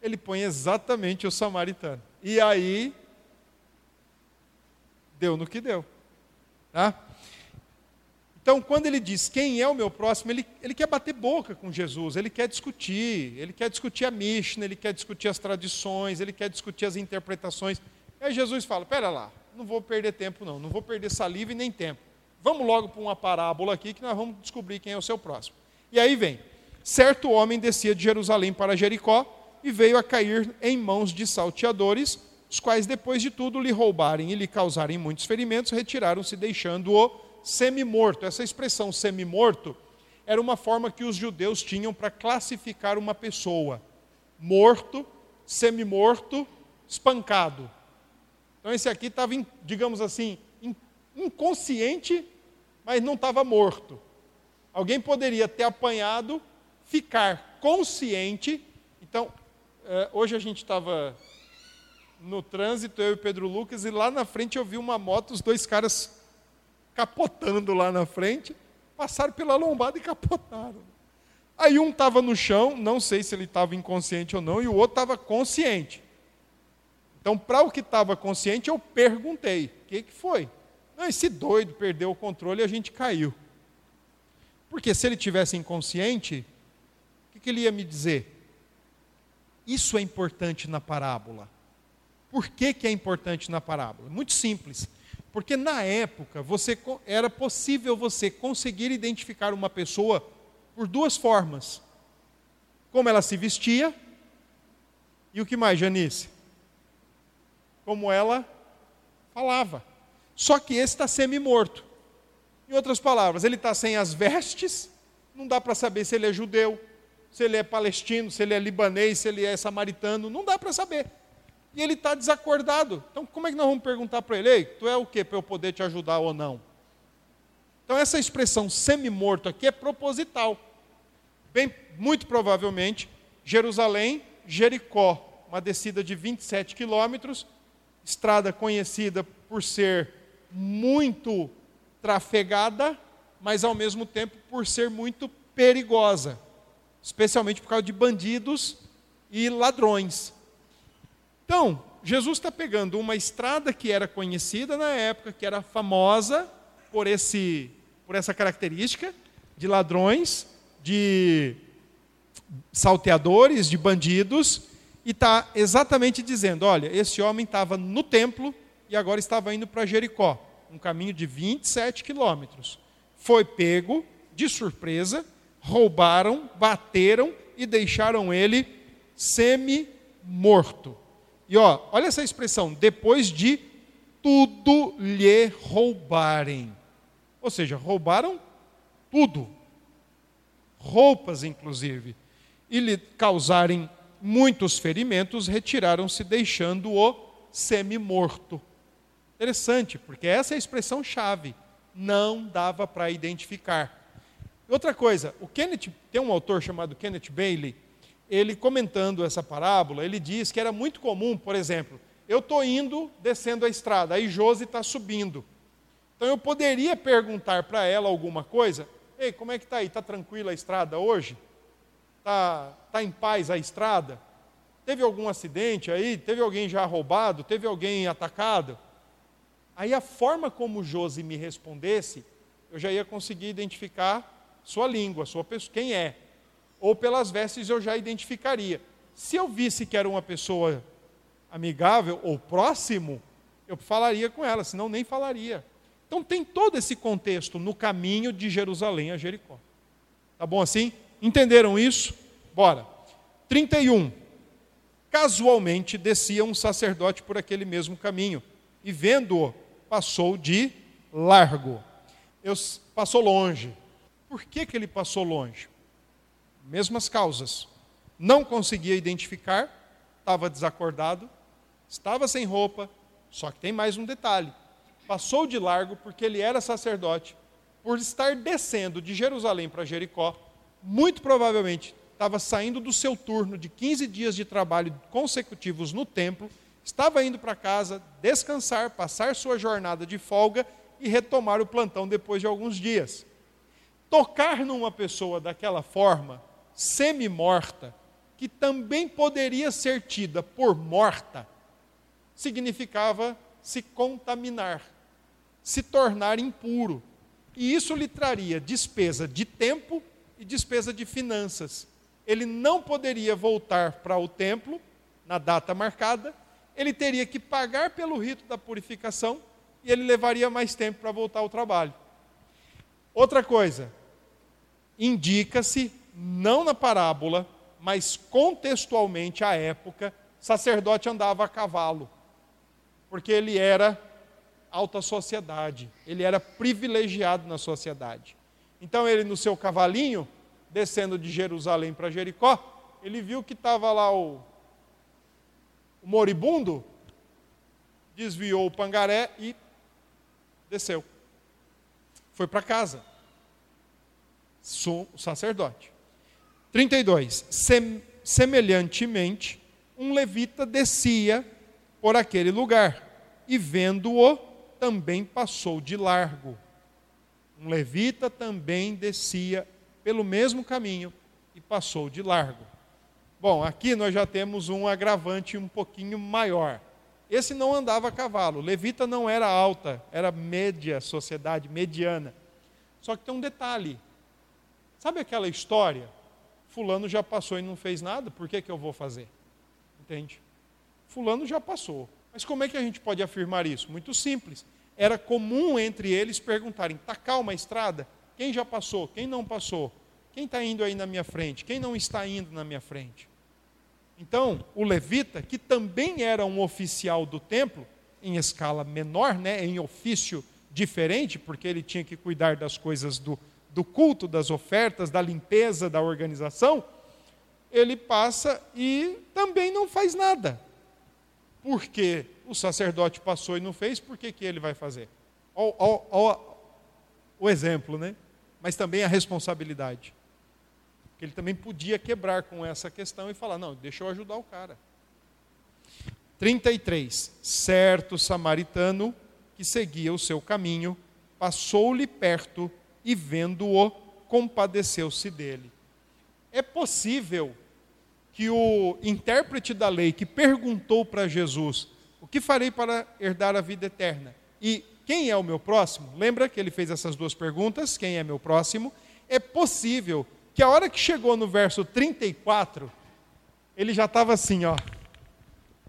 Ele põe exatamente o samaritano. E aí deu no que deu. Tá? Então, quando ele diz quem é o meu próximo, ele, ele quer bater boca com Jesus, ele quer discutir, ele quer discutir a Mishnah, ele quer discutir as tradições, ele quer discutir as interpretações. Aí Jesus fala: pera lá, não vou perder tempo, não, não vou perder saliva e nem tempo. Vamos logo para uma parábola aqui que nós vamos descobrir quem é o seu próximo. E aí vem: certo homem descia de Jerusalém para Jericó e veio a cair em mãos de salteadores os quais, depois de tudo, lhe roubarem e lhe causarem muitos ferimentos, retiraram-se, deixando-o semi-morto. Essa expressão semi-morto era uma forma que os judeus tinham para classificar uma pessoa: morto, semi-morto, espancado. Então, esse aqui estava, digamos assim, inconsciente, mas não estava morto. Alguém poderia ter apanhado, ficar consciente. Então, eh, hoje a gente estava no trânsito, eu e Pedro Lucas, e lá na frente eu vi uma moto, os dois caras capotando lá na frente, passaram pela lombada e capotaram. Aí um estava no chão, não sei se ele estava inconsciente ou não, e o outro estava consciente. Então, para o que estava consciente, eu perguntei: o que, que foi? Não, esse doido perdeu o controle e a gente caiu. Porque se ele tivesse inconsciente, o que, que ele ia me dizer? Isso é importante na parábola. Por que, que é importante na parábola? Muito simples. Porque na época você era possível você conseguir identificar uma pessoa por duas formas: como ela se vestia e o que mais, Janice? Como ela falava. Só que esse está semi-morto. Em outras palavras, ele está sem as vestes, não dá para saber se ele é judeu, se ele é palestino, se ele é libanês, se ele é samaritano, não dá para saber e ele está desacordado. Então, como é que nós vamos perguntar para ele, ei, tu é o que para eu poder te ajudar ou não? Então, essa expressão semi-morto aqui é proposital. Bem, muito provavelmente, Jerusalém, Jericó, uma descida de 27 quilômetros, estrada conhecida por ser muito trafegada, mas ao mesmo tempo por ser muito perigosa, especialmente por causa de bandidos e ladrões. Então, Jesus está pegando uma estrada que era conhecida na época, que era famosa por, esse, por essa característica de ladrões, de salteadores, de bandidos, e está exatamente dizendo: olha, esse homem estava no templo e agora estava indo para Jericó, um caminho de 27 quilômetros. Foi pego de surpresa, roubaram, bateram e deixaram ele semi-morto. E ó, olha essa expressão, depois de tudo lhe roubarem. Ou seja, roubaram tudo. Roupas, inclusive. E lhe causarem muitos ferimentos, retiraram-se, deixando-o semi-morto. Interessante, porque essa é a expressão chave. Não dava para identificar. Outra coisa, o Kenneth, tem um autor chamado Kenneth Bailey, ele comentando essa parábola, ele diz que era muito comum, por exemplo, eu estou indo descendo a estrada, aí Josi está subindo. Então eu poderia perguntar para ela alguma coisa, ei, como é que está aí? Está tranquila a estrada hoje? Está tá em paz a estrada? Teve algum acidente aí? Teve alguém já roubado? Teve alguém atacado? Aí a forma como Josi me respondesse, eu já ia conseguir identificar sua língua, sua pessoa, quem é ou pelas vestes eu já identificaria. Se eu visse que era uma pessoa amigável ou próximo, eu falaria com ela, senão nem falaria. Então tem todo esse contexto no caminho de Jerusalém a Jericó. Tá bom assim? Entenderam isso? Bora. 31. Casualmente descia um sacerdote por aquele mesmo caminho e vendo-o, passou de largo. Eu, passou longe. Por que, que ele passou longe? Mesmas causas. Não conseguia identificar, estava desacordado, estava sem roupa, só que tem mais um detalhe. Passou de largo porque ele era sacerdote, por estar descendo de Jerusalém para Jericó, muito provavelmente estava saindo do seu turno de 15 dias de trabalho consecutivos no templo, estava indo para casa descansar, passar sua jornada de folga e retomar o plantão depois de alguns dias. Tocar numa pessoa daquela forma semi-morta, que também poderia ser tida por morta, significava se contaminar, se tornar impuro. E isso lhe traria despesa de tempo e despesa de finanças. Ele não poderia voltar para o templo na data marcada, ele teria que pagar pelo rito da purificação e ele levaria mais tempo para voltar ao trabalho. Outra coisa, indica-se não na parábola, mas contextualmente à época, sacerdote andava a cavalo, porque ele era alta sociedade, ele era privilegiado na sociedade. Então ele no seu cavalinho, descendo de Jerusalém para Jericó, ele viu que estava lá o, o moribundo, desviou o pangaré e desceu. Foi para casa. Sou sacerdote. 32. Sem, semelhantemente, um levita descia por aquele lugar e, vendo-o, também passou de largo. Um levita também descia pelo mesmo caminho e passou de largo. Bom, aqui nós já temos um agravante um pouquinho maior. esse não andava a cavalo. Levita não era alta, era média sociedade, mediana. Só que tem um detalhe. Sabe aquela história? Fulano já passou e não fez nada, por que, que eu vou fazer? Entende? Fulano já passou. Mas como é que a gente pode afirmar isso? Muito simples. Era comum entre eles perguntarem: está calma a estrada? Quem já passou? Quem não passou? Quem está indo aí na minha frente? Quem não está indo na minha frente? Então, o levita, que também era um oficial do templo, em escala menor, né, em ofício diferente, porque ele tinha que cuidar das coisas do, do culto, das ofertas, da limpeza, da organização, ele passa e também não faz nada. Porque o sacerdote passou e não fez, por que, que ele vai fazer? o exemplo, né? Mas também a responsabilidade. Porque ele também podia quebrar com essa questão e falar: não, deixa eu ajudar o cara. 33. Certo samaritano que seguia o seu caminho, passou-lhe perto e, vendo-o, compadeceu-se dele. É possível que o intérprete da lei que perguntou para Jesus: O que farei para herdar a vida eterna? E quem é o meu próximo? Lembra que ele fez essas duas perguntas: Quem é meu próximo? É possível que a hora que chegou no verso 34, ele já estava assim, ó.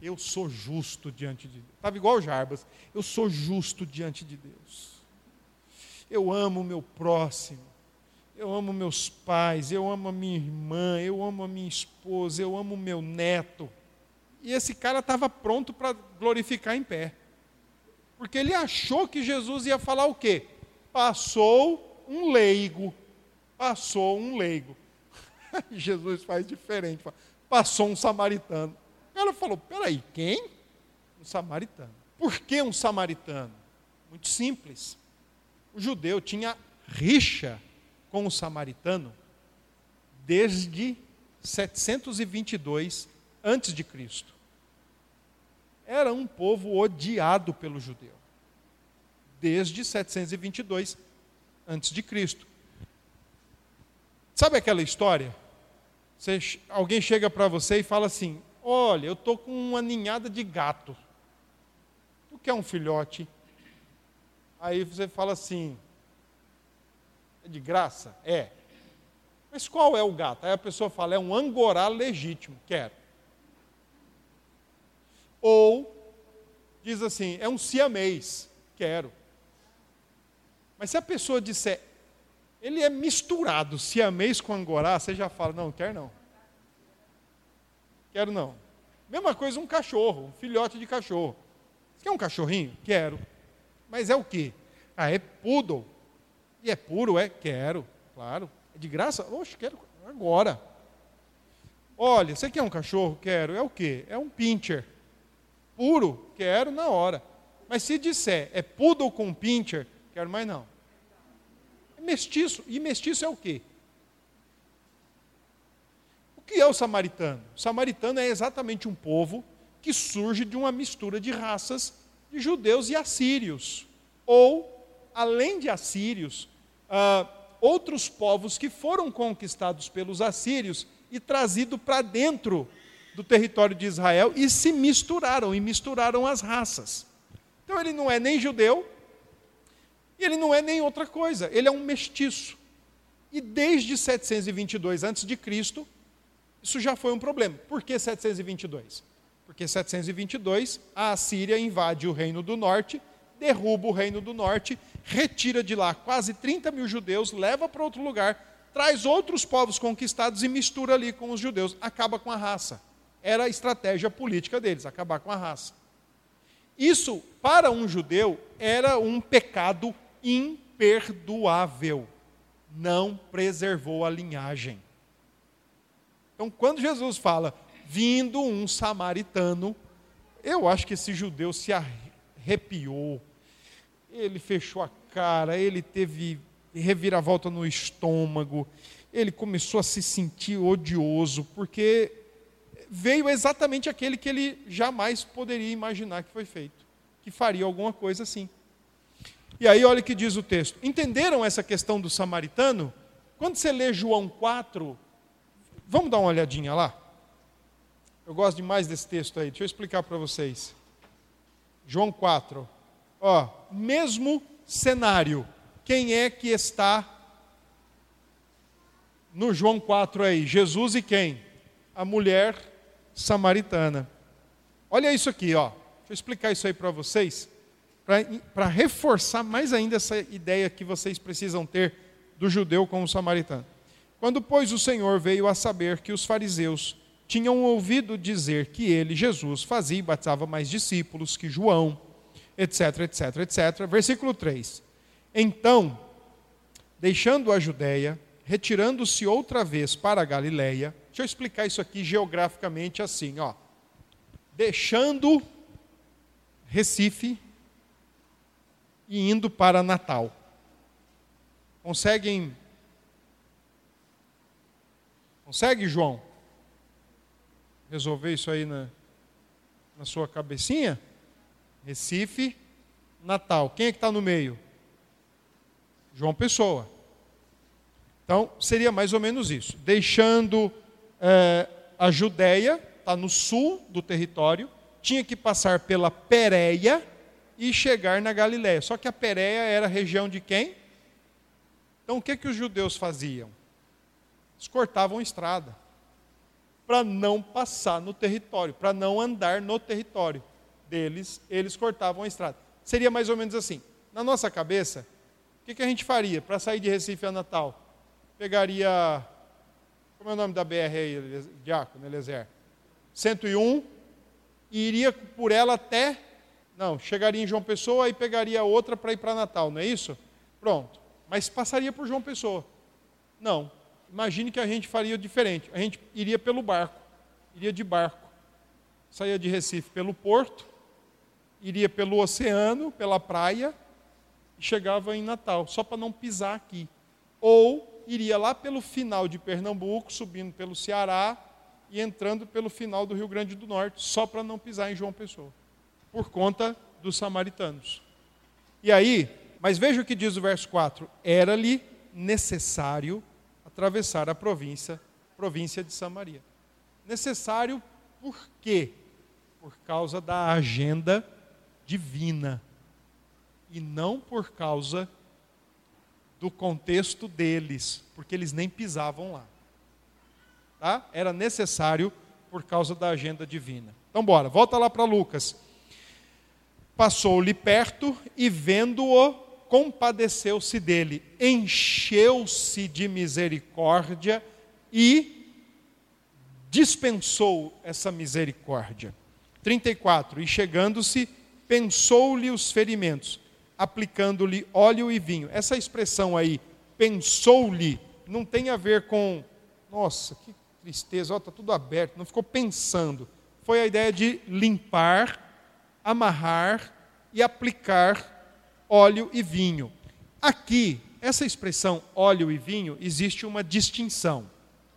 Eu sou justo diante de Deus. Estava igual Jarbas. Eu sou justo diante de Deus. Eu amo o meu próximo. Eu amo meus pais. Eu amo a minha irmã. Eu amo a minha esposa. Eu amo o meu neto. E esse cara estava pronto para glorificar em pé. Porque ele achou que Jesus ia falar o quê? Passou um leigo passou um leigo. Jesus faz diferente. Passou um samaritano. Ela falou: peraí, quem? Um samaritano. Por que um samaritano? Muito simples. O judeu tinha rixa com o samaritano desde 722 antes de Cristo. Era um povo odiado pelo judeu. Desde 722 antes de Cristo. Sabe aquela história? Você, alguém chega para você e fala assim: Olha, eu estou com uma ninhada de gato. Tu quer um filhote? Aí você fala assim: É de graça? É. Mas qual é o gato? Aí a pessoa fala: É um angorá legítimo. Quero. Ou diz assim: É um siamês. Quero. Mas se a pessoa disser ele é misturado. Siamês com angorá, você já fala, não, quer não. Quero não. Mesma coisa um cachorro, um filhote de cachorro. Você quer um cachorrinho? Quero. Mas é o quê? Ah, é poodle. E é puro? É? Quero. Claro. É de graça? Oxe, quero agora. Olha, você quer um cachorro? Quero. É o quê? É um pincher. Puro? Quero na hora. Mas se disser é poodle com pincher, quero mais não mestiço. E mestiço é o quê? O que é o samaritano? O samaritano é exatamente um povo que surge de uma mistura de raças de judeus e assírios. Ou, além de assírios, uh, outros povos que foram conquistados pelos assírios e trazidos para dentro do território de Israel e se misturaram, e misturaram as raças. Então ele não é nem judeu, e ele não é nem outra coisa, ele é um mestiço. E desde 722 a.C., isso já foi um problema. Por que 722? Porque 722 a Assíria invade o reino do norte, derruba o reino do norte, retira de lá quase 30 mil judeus, leva para outro lugar, traz outros povos conquistados e mistura ali com os judeus, acaba com a raça. Era a estratégia política deles, acabar com a raça. Isso, para um judeu, era um pecado imperdoável. Não preservou a linhagem. Então, quando Jesus fala, vindo um samaritano, eu acho que esse judeu se arrepiou, ele fechou a cara, ele teve reviravolta no estômago, ele começou a se sentir odioso, porque veio exatamente aquele que ele jamais poderia imaginar que foi feito, que faria alguma coisa assim. E aí, olha o que diz o texto. Entenderam essa questão do samaritano? Quando você lê João 4, vamos dar uma olhadinha lá? Eu gosto demais desse texto aí, deixa eu explicar para vocês. João 4. Ó, mesmo cenário. Quem é que está no João 4 aí? Jesus e quem? A mulher samaritana. Olha isso aqui, ó. Deixa eu explicar isso aí para vocês, para reforçar mais ainda essa ideia que vocês precisam ter do judeu como samaritano. Quando, pois, o Senhor veio a saber que os fariseus tinham ouvido dizer que ele, Jesus, fazia e batizava mais discípulos que João, etc, etc, etc. Versículo 3. Então, deixando a Judéia, retirando-se outra vez para a Galiléia, deixa eu explicar isso aqui geograficamente assim, ó. Deixando Recife e indo para Natal. Conseguem? Consegue, João? Resolver isso aí na, na sua cabecinha? Recife, Natal. Quem é que está no meio? João Pessoa. Então, seria mais ou menos isso. Deixando é, a Judéia, está no sul do território, tinha que passar pela Pérea e chegar na Galiléia. Só que a Pérea era região de quem? Então o que, que os judeus faziam? Eles cortavam estrada para não passar no território, para não andar no território deles, eles cortavam a estrada. Seria mais ou menos assim. Na nossa cabeça, o que, que a gente faria para sair de Recife a Natal? Pegaria. Como é o nome da BR aí, Diácono, Elezer? 101, e iria por ela até. Não, chegaria em João Pessoa e pegaria outra para ir para Natal, não é isso? Pronto mas passaria por João Pessoa. Não. Imagine que a gente faria diferente. A gente iria pelo barco, iria de barco. Saía de Recife pelo porto, iria pelo oceano, pela praia, e chegava em Natal, só para não pisar aqui. Ou iria lá pelo final de Pernambuco, subindo pelo Ceará e entrando pelo final do Rio Grande do Norte, só para não pisar em João Pessoa, por conta dos samaritanos. E aí, mas veja o que diz o verso 4: Era-lhe necessário atravessar a província, província de Samaria. Necessário por quê? Por causa da agenda divina e não por causa do contexto deles, porque eles nem pisavam lá. Tá? Era necessário por causa da agenda divina. Então bora, volta lá para Lucas. Passou-lhe perto e vendo-o compadeceu-se dele, encheu-se de misericórdia e dispensou essa misericórdia. 34. E chegando-se, pensou-lhe os ferimentos, aplicando-lhe óleo e vinho. Essa expressão aí, pensou-lhe, não tem a ver com, nossa, que tristeza, está tudo aberto, não ficou pensando. Foi a ideia de limpar, amarrar e aplicar óleo e vinho. Aqui, essa expressão óleo e vinho, existe uma distinção.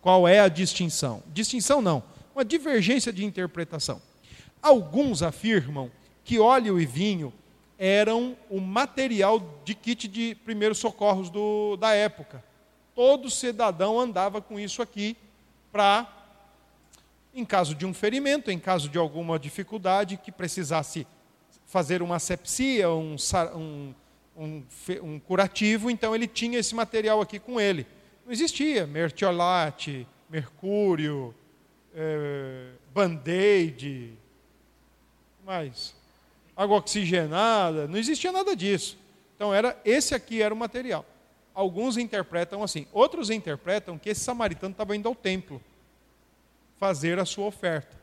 Qual é a distinção? Distinção não, uma divergência de interpretação. Alguns afirmam que óleo e vinho eram o material de kit de primeiros socorros do, da época. Todo cidadão andava com isso aqui para, em caso de um ferimento, em caso de alguma dificuldade que precisasse fazer uma asepsia, um, um, um, um, curativo, então ele tinha esse material aqui com ele. Não existia mertiolate, mercúrio, é, band-aid, mais, água oxigenada, não existia nada disso. Então era esse aqui era o material. Alguns interpretam assim, outros interpretam que esse samaritano estava indo ao templo fazer a sua oferta.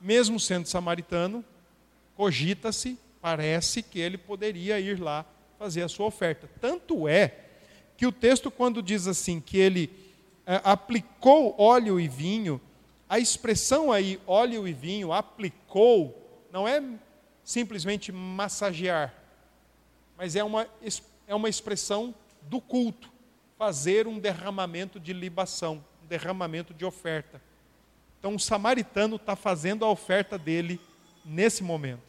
Mesmo sendo samaritano, cogita-se, parece que ele poderia ir lá fazer a sua oferta. Tanto é que o texto, quando diz assim, que ele é, aplicou óleo e vinho, a expressão aí, óleo e vinho, aplicou, não é simplesmente massagear, mas é uma, é uma expressão do culto, fazer um derramamento de libação, um derramamento de oferta. Então o samaritano está fazendo a oferta dele nesse momento.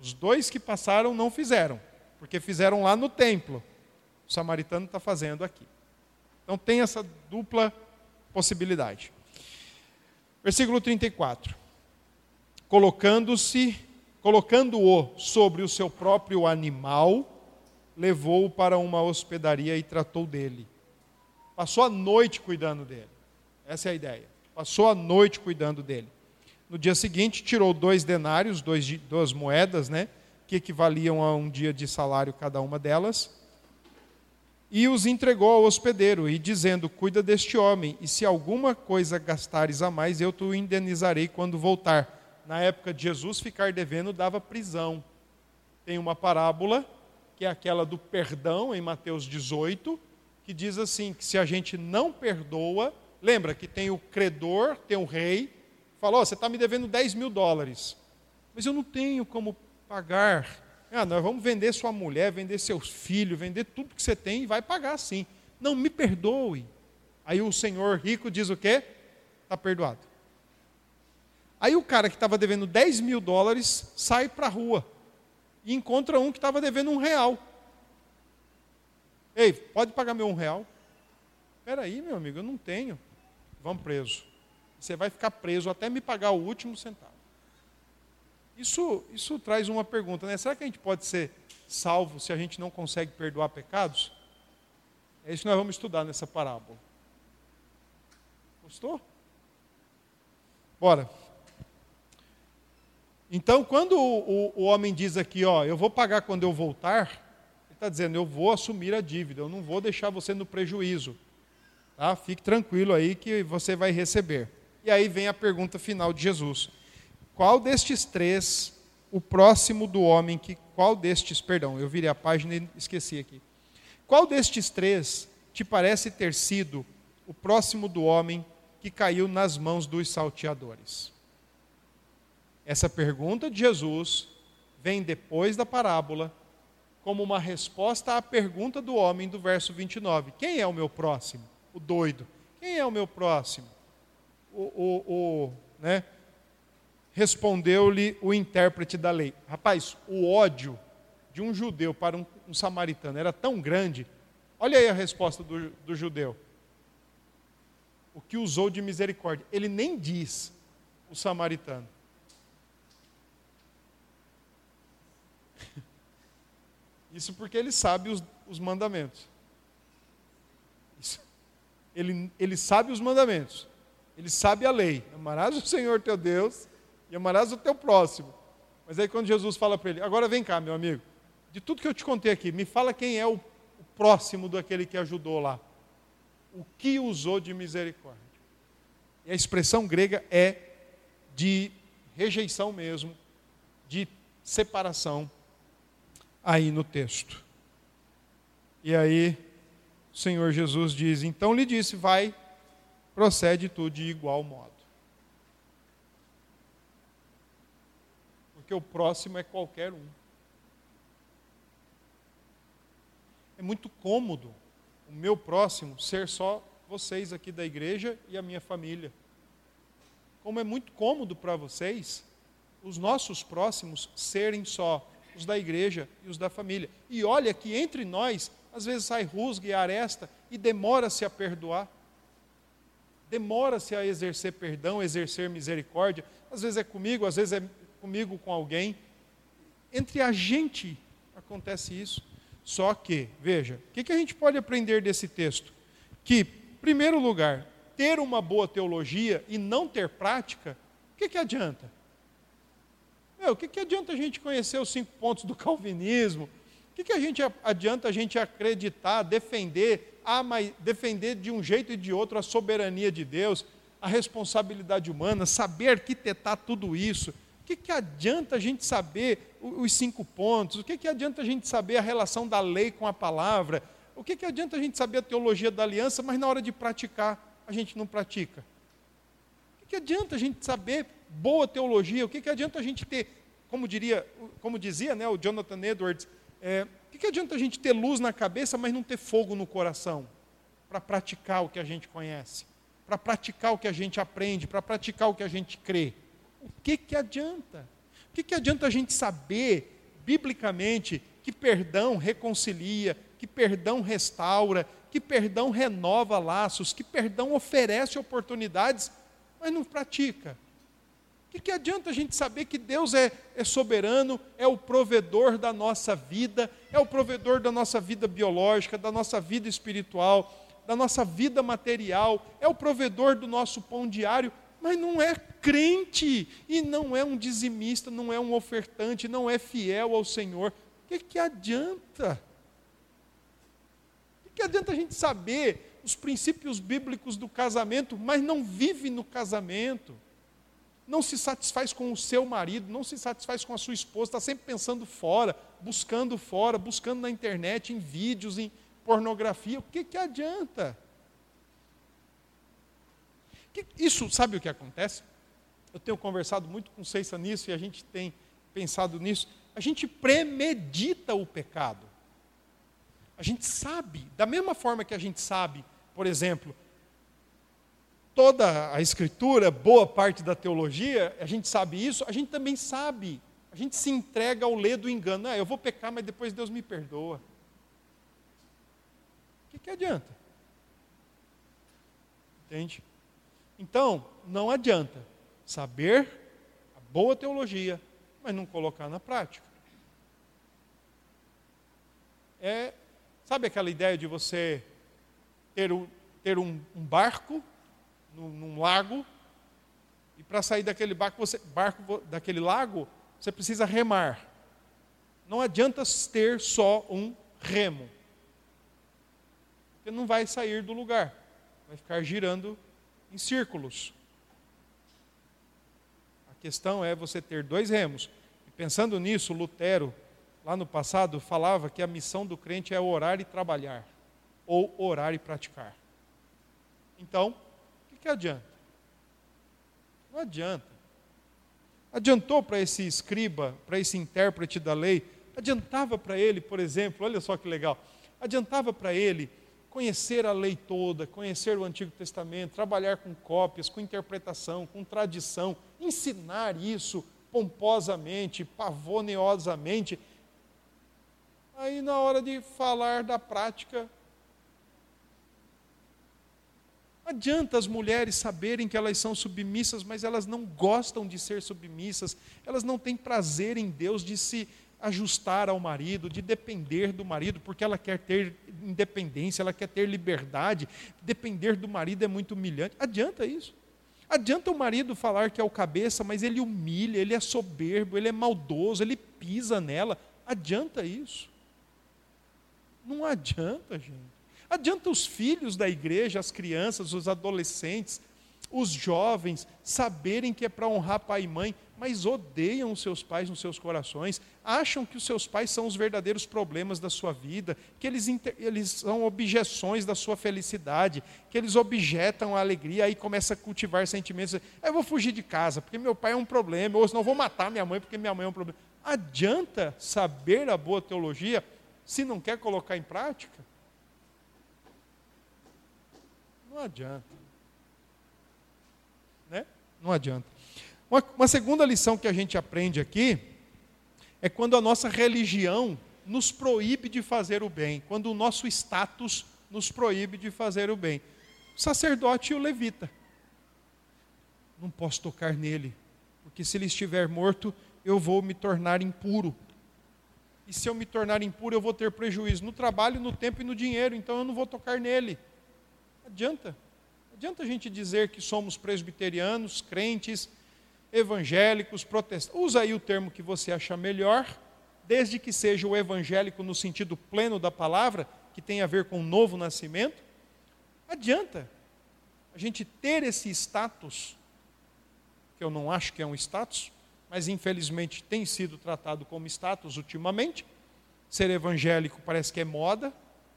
Os dois que passaram não fizeram, porque fizeram lá no templo. O samaritano está fazendo aqui. Então tem essa dupla possibilidade. Versículo 34. Colocando-se colocando-o sobre o seu próprio animal, levou-o para uma hospedaria e tratou dele. Passou a noite cuidando dele. Essa é a ideia. Passou a noite cuidando dele. No dia seguinte, tirou dois denários, dois, duas moedas, né, que equivaliam a um dia de salário cada uma delas, e os entregou ao hospedeiro, e dizendo: Cuida deste homem, e se alguma coisa gastares a mais, eu te indenizarei quando voltar. Na época de Jesus, ficar devendo dava prisão. Tem uma parábola, que é aquela do perdão, em Mateus 18, que diz assim: que se a gente não perdoa, lembra que tem o credor, tem o rei, falou: oh, Você está me devendo 10 mil dólares, mas eu não tenho como pagar ah, nós vamos vender sua mulher, vender seus filhos, vender tudo que você tem e vai pagar sim. Não, me perdoe. Aí o senhor rico diz o quê? Está perdoado. Aí o cara que estava devendo 10 mil dólares sai para a rua e encontra um que estava devendo um real. Ei, pode pagar meu um real? Espera aí, meu amigo, eu não tenho. Vamos preso. Você vai ficar preso até me pagar o último centavo. Isso, isso traz uma pergunta, né? Será que a gente pode ser salvo se a gente não consegue perdoar pecados? É isso que nós vamos estudar nessa parábola. Gostou? Bora. Então, quando o, o, o, homem diz aqui, ó, eu vou pagar quando eu voltar, ele está dizendo, eu vou assumir a dívida, eu não vou deixar você no prejuízo. Tá? Fique tranquilo aí que você vai receber. E aí vem a pergunta final de Jesus. Qual destes três, o próximo do homem que. Qual destes, perdão, eu virei a página e esqueci aqui. Qual destes três te parece ter sido o próximo do homem que caiu nas mãos dos salteadores? Essa pergunta de Jesus vem depois da parábola, como uma resposta à pergunta do homem do verso 29. Quem é o meu próximo? O doido. Quem é o meu próximo? O, o, o né? Respondeu-lhe o intérprete da lei. Rapaz, o ódio de um judeu para um, um samaritano era tão grande. Olha aí a resposta do, do judeu. O que usou de misericórdia. Ele nem diz o samaritano. Isso porque ele sabe os, os mandamentos. Isso. Ele, ele sabe os mandamentos. Ele sabe a lei. Amarás o Senhor teu Deus e amarás o teu próximo. Mas aí quando Jesus fala para ele, agora vem cá, meu amigo, de tudo que eu te contei aqui, me fala quem é o, o próximo daquele que ajudou lá. O que usou de misericórdia? E a expressão grega é de rejeição mesmo, de separação, aí no texto. E aí o Senhor Jesus diz: Então lhe disse, vai, procede tu de igual modo. porque o próximo é qualquer um. É muito cômodo o meu próximo ser só vocês aqui da igreja e a minha família. Como é muito cômodo para vocês os nossos próximos serem só os da igreja e os da família. E olha que entre nós, às vezes sai rusga e aresta e demora-se a perdoar. Demora-se a exercer perdão, exercer misericórdia. Às vezes é comigo, às vezes é comigo, com alguém. Entre a gente acontece isso. Só que, veja, o que, que a gente pode aprender desse texto? Que, em primeiro lugar, ter uma boa teologia e não ter prática, o que, que adianta? Meu, o que, que adianta a gente conhecer os cinco pontos do calvinismo? O que, que a gente adianta a gente acreditar, defender, ah, mas defender de um jeito e de outro a soberania de Deus, a responsabilidade humana, saber arquitetar tudo isso, o que, que adianta a gente saber os cinco pontos? O que, que adianta a gente saber a relação da lei com a palavra? O que, que adianta a gente saber a teologia da aliança, mas na hora de praticar a gente não pratica? O que, que adianta a gente saber boa teologia? O que, que adianta a gente ter, como, diria, como dizia né, o Jonathan Edwards, é, o que, que adianta a gente ter luz na cabeça, mas não ter fogo no coração? Para praticar o que a gente conhece, para praticar o que a gente aprende, para praticar o que a gente crê o que, que adianta? O que, que adianta a gente saber, biblicamente, que perdão reconcilia, que perdão restaura, que perdão renova laços, que perdão oferece oportunidades, mas não pratica? Que, que adianta a gente saber que Deus é, é soberano, é o provedor da nossa vida, é o provedor da nossa vida biológica, da nossa vida espiritual, da nossa vida material, é o provedor do nosso pão diário, mas não é crente e não é um dizimista, não é um ofertante, não é fiel ao Senhor. O que, que adianta? O que, que adianta a gente saber os princípios bíblicos do casamento, mas não vive no casamento? Não se satisfaz com o seu marido, não se satisfaz com a sua esposa, está sempre pensando fora, buscando fora, buscando na internet, em vídeos, em pornografia. O que, que adianta? Isso, sabe o que acontece? Eu tenho conversado muito com Ceissa nisso e a gente tem pensado nisso. A gente premedita o pecado. A gente sabe, da mesma forma que a gente sabe, por exemplo, toda a escritura, boa parte da teologia, a gente sabe isso, a gente também sabe. A gente se entrega ao ler do engano. Ah, eu vou pecar, mas depois Deus me perdoa. O que, que adianta? Entende? Então, não adianta saber a boa teologia, mas não colocar na prática. É, sabe aquela ideia de você ter um, ter um, um barco num, num, lago e para sair daquele barco, você, barco daquele lago, você precisa remar. Não adianta ter só um remo, porque não vai sair do lugar, vai ficar girando em círculos. A questão é você ter dois remos. E pensando nisso, Lutero, lá no passado, falava que a missão do crente é orar e trabalhar, ou orar e praticar. Então, que, adianta? Não adianta. Adiantou para esse escriba, para esse intérprete da lei, adiantava para ele, por exemplo, olha só que legal, adiantava para ele conhecer a lei toda, conhecer o Antigo Testamento, trabalhar com cópias, com interpretação, com tradição, ensinar isso pomposamente, pavoneosamente. Aí, na hora de falar da prática, adianta as mulheres saberem que elas são submissas, mas elas não gostam de ser submissas, elas não têm prazer em Deus de se ajustar ao marido, de depender do marido, porque ela quer ter independência, ela quer ter liberdade. Depender do marido é muito humilhante. Adianta isso? Adianta o marido falar que é o cabeça, mas ele humilha, ele é soberbo, ele é maldoso, ele pisa nela. Adianta isso? Não adianta, gente. Adianta os filhos da igreja, as crianças, os adolescentes, os jovens saberem que é para honrar pai e mãe, mas odeiam os seus pais nos seus corações, acham que os seus pais são os verdadeiros problemas da sua vida, que eles, eles são objeções da sua felicidade, que eles objetam a alegria, aí começa a cultivar sentimentos. Ah, eu vou fugir de casa, porque meu pai é um problema, ou senão vou matar minha mãe, porque minha mãe é um problema. Adianta saber a boa teologia se não quer colocar em prática? Não adianta. Né? Não adianta. Uma, uma segunda lição que a gente aprende aqui é quando a nossa religião nos proíbe de fazer o bem, quando o nosso status nos proíbe de fazer o bem. O sacerdote e o levita. Não posso tocar nele, porque se ele estiver morto, eu vou me tornar impuro. E se eu me tornar impuro, eu vou ter prejuízo no trabalho, no tempo e no dinheiro, então eu não vou tocar nele. Adianta. Adianta a gente dizer que somos presbiterianos, crentes, evangélicos, protestantes. Usa aí o termo que você achar melhor, desde que seja o evangélico no sentido pleno da palavra, que tem a ver com o novo nascimento. Adianta a gente ter esse status, que eu não acho que é um status, mas infelizmente tem sido tratado como status ultimamente. Ser evangélico parece que é moda,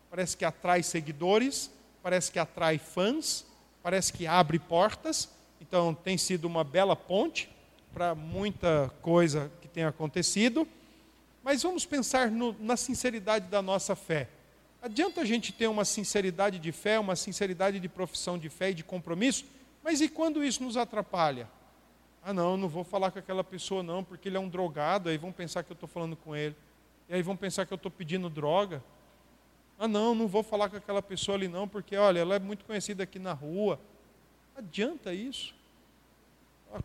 parece que atrai seguidores, parece que atrai fãs, parece que abre portas, então, tem sido uma bela ponte para muita coisa que tem acontecido. Mas vamos pensar no, na sinceridade da nossa fé. Adianta a gente ter uma sinceridade de fé, uma sinceridade de profissão de fé e de compromisso, mas e quando isso nos atrapalha? Ah, não, não vou falar com aquela pessoa não, porque ele é um drogado, aí vão pensar que eu estou falando com ele. E aí vão pensar que eu estou pedindo droga. Ah, não, não vou falar com aquela pessoa ali não, porque olha, ela é muito conhecida aqui na rua. Adianta isso?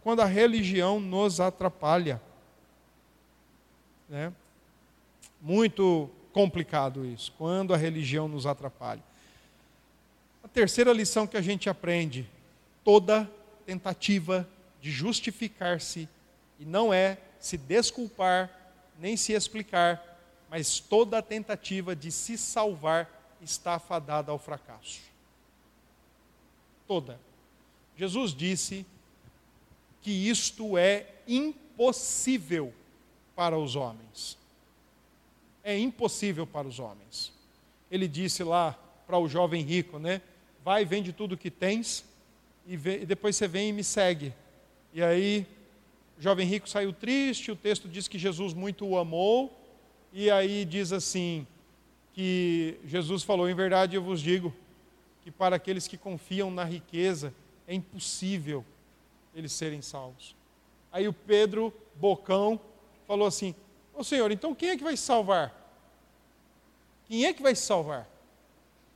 quando a religião nos atrapalha. Né? Muito complicado isso, quando a religião nos atrapalha. A terceira lição que a gente aprende: toda tentativa de justificar-se, e não é se desculpar, nem se explicar, mas toda tentativa de se salvar está fadada ao fracasso. Toda. Jesus disse que isto é impossível para os homens. É impossível para os homens. Ele disse lá para o jovem rico, né? Vai, vende tudo que tens e, e depois você vem e me segue. E aí, o jovem rico saiu triste. O texto diz que Jesus muito o amou. E aí diz assim: que Jesus falou: Em verdade eu vos digo que para aqueles que confiam na riqueza é impossível eles serem salvos. Aí o Pedro, bocão, falou assim: Ô Senhor, então quem é que vai salvar? Quem é que vai salvar?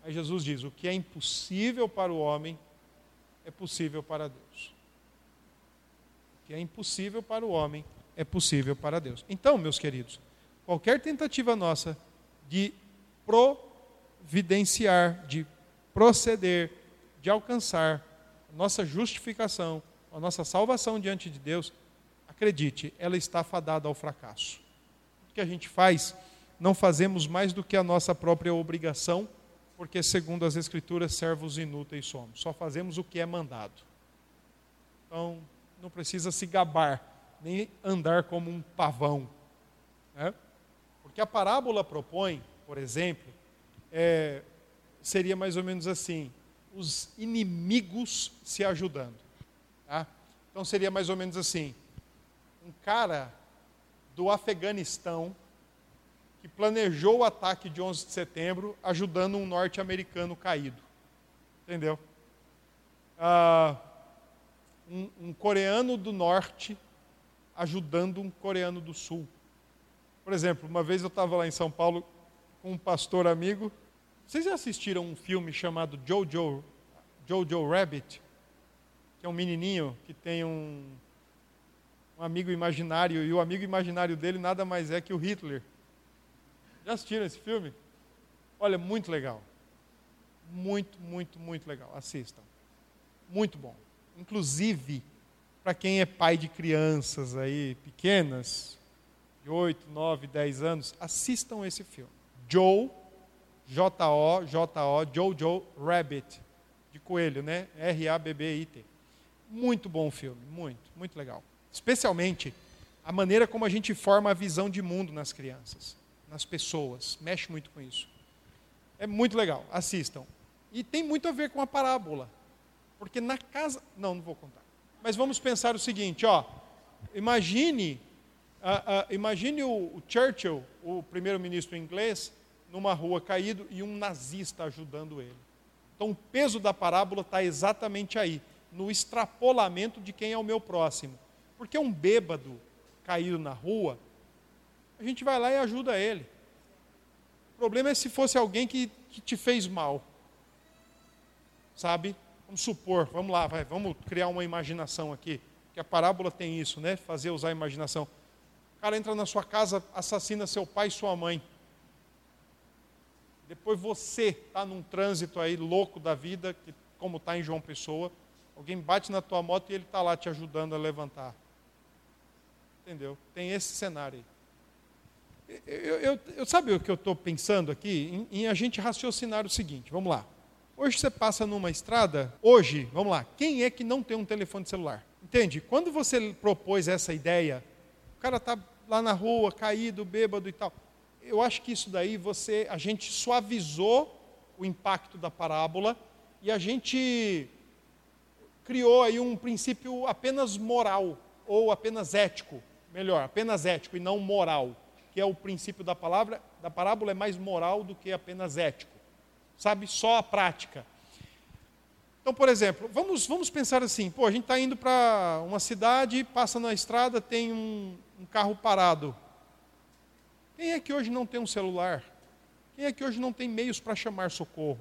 Aí Jesus diz: O que é impossível para o homem é possível para Deus. O que é impossível para o homem é possível para Deus. Então, meus queridos, qualquer tentativa nossa de providenciar, de proceder, de alcançar a nossa justificação, a nossa salvação diante de Deus, acredite, ela está fadada ao fracasso. O que a gente faz, não fazemos mais do que a nossa própria obrigação, porque, segundo as Escrituras, servos inúteis somos. Só fazemos o que é mandado. Então, não precisa se gabar, nem andar como um pavão. Né? Porque a parábola propõe por exemplo, é, seria mais ou menos assim: os inimigos se ajudando. Tá? Então seria mais ou menos assim: um cara do Afeganistão que planejou o ataque de 11 de setembro ajudando um norte-americano caído. Entendeu? Ah, um, um coreano do norte ajudando um coreano do sul. Por exemplo, uma vez eu estava lá em São Paulo com um pastor amigo. Vocês já assistiram um filme chamado Jojo, Jojo Rabbit? Que é um menininho que tem um, um amigo imaginário e o amigo imaginário dele nada mais é que o Hitler. Já assistiram esse filme? Olha, muito legal. Muito, muito, muito legal. Assistam. Muito bom. Inclusive, para quem é pai de crianças aí pequenas, 8, 9, 10 anos, assistam esse filme. Joe, J-O, J-O, Jojo Rabbit, de coelho, né? R-A-B-B-I-T. Muito bom filme, muito, muito legal. Especialmente a maneira como a gente forma a visão de mundo nas crianças, nas pessoas. Mexe muito com isso. É muito legal, assistam. E tem muito a ver com a parábola. Porque na casa. Não, não vou contar. Mas vamos pensar o seguinte, ó. Imagine Uh, uh, imagine o, o, Churchill, o primeiro-ministro inglês, numa rua caído e um nazista ajudando ele. Então o peso da parábola está exatamente aí, no extrapolamento de quem é o meu próximo. Porque um bêbado caído na rua, a gente vai lá e ajuda ele. O problema é se fosse alguém que, que te fez mal. Sabe? Vamos supor, vamos lá, vai, vamos criar uma imaginação aqui. Que a parábola tem isso, né? Fazer usar a imaginação cara entra na sua casa, assassina seu pai e sua mãe. Depois você está num trânsito aí louco da vida, que, como está em João Pessoa, alguém bate na tua moto e ele está lá te ajudando a levantar. Entendeu? Tem esse cenário aí. Eu, eu, eu sabe o que eu estou pensando aqui? Em, em, a gente raciocinar o seguinte, vamos lá. Hoje você passa numa estrada, hoje, vamos lá, quem é que não tem um telefone celular? Entende? Quando você propôs essa ideia, o cara está lá na rua, caído, bêbado e tal. Eu acho que isso daí você, a gente suavizou o impacto da parábola e a gente criou aí um princípio apenas moral ou apenas ético, melhor, apenas ético e não moral, que é o princípio da palavra, da parábola é mais moral do que apenas ético. Sabe, só a prática. Então, por exemplo, vamos, vamos pensar assim: pô, a gente está indo para uma cidade, passa na estrada, tem um, um carro parado. Quem é que hoje não tem um celular? Quem é que hoje não tem meios para chamar socorro?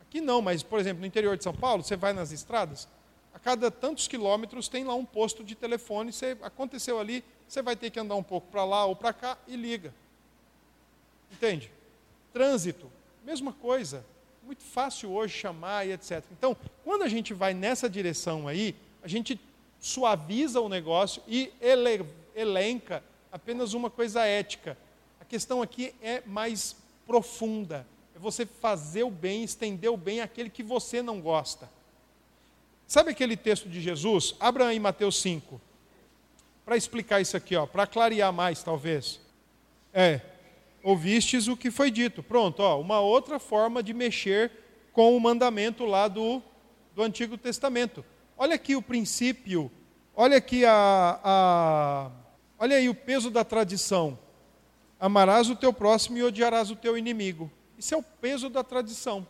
Aqui não, mas, por exemplo, no interior de São Paulo, você vai nas estradas, a cada tantos quilômetros tem lá um posto de telefone. Você, aconteceu ali, você vai ter que andar um pouco para lá ou para cá e liga. Entende? Trânsito, mesma coisa. Muito fácil hoje chamar e etc. Então, quando a gente vai nessa direção aí, a gente suaviza o negócio e ele, elenca apenas uma coisa ética. A questão aqui é mais profunda. É você fazer o bem, estender o bem àquele que você não gosta. Sabe aquele texto de Jesus? Abra em Mateus 5. Para explicar isso aqui, ó, para clarear mais, talvez. É, ouvistes o que foi dito. Pronto, ó, uma outra forma de mexer com o mandamento lá do, do Antigo Testamento. Olha aqui o princípio, olha aqui a, a olha aí o peso da tradição. Amarás o teu próximo e odiarás o teu inimigo. Isso é o peso da tradição.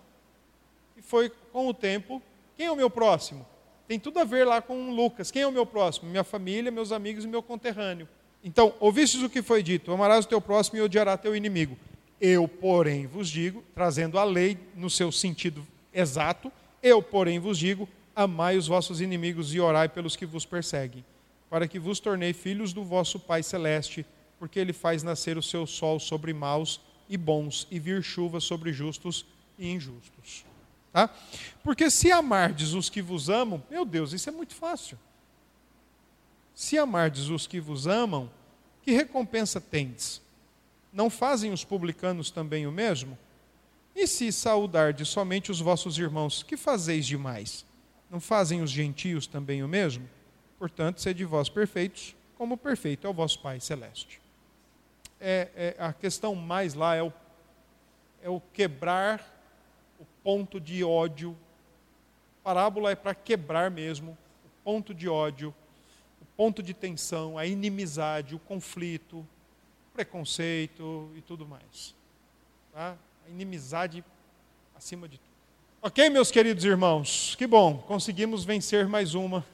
E foi com o tempo. Quem é o meu próximo? Tem tudo a ver lá com Lucas. Quem é o meu próximo? Minha família, meus amigos e meu conterrâneo. Então, ouvistes o que foi dito: amarás o teu próximo e odiarás teu inimigo. Eu, porém, vos digo, trazendo a lei no seu sentido exato, eu, porém, vos digo: amai os vossos inimigos e orai pelos que vos perseguem, para que vos tornei filhos do vosso Pai celeste, porque ele faz nascer o seu sol sobre maus e bons e vir chuva sobre justos e injustos. Tá? Porque se amardes os que vos amam, meu Deus, isso é muito fácil. Se amardes os que vos amam, que recompensa tendes? Não fazem os publicanos também o mesmo? E se saudardes somente os vossos irmãos, que fazeis demais? Não fazem os gentios também o mesmo? Portanto, sede vós perfeitos, como perfeito é o vosso Pai celeste. É, é, a questão mais lá é o, é o quebrar o ponto de ódio. Parábola é para quebrar mesmo o ponto de ódio, o ponto de tensão, a inimizade, o conflito, o preconceito e tudo mais. Tá? A inimizade acima de. Ok, meus queridos irmãos? Que bom, conseguimos vencer mais uma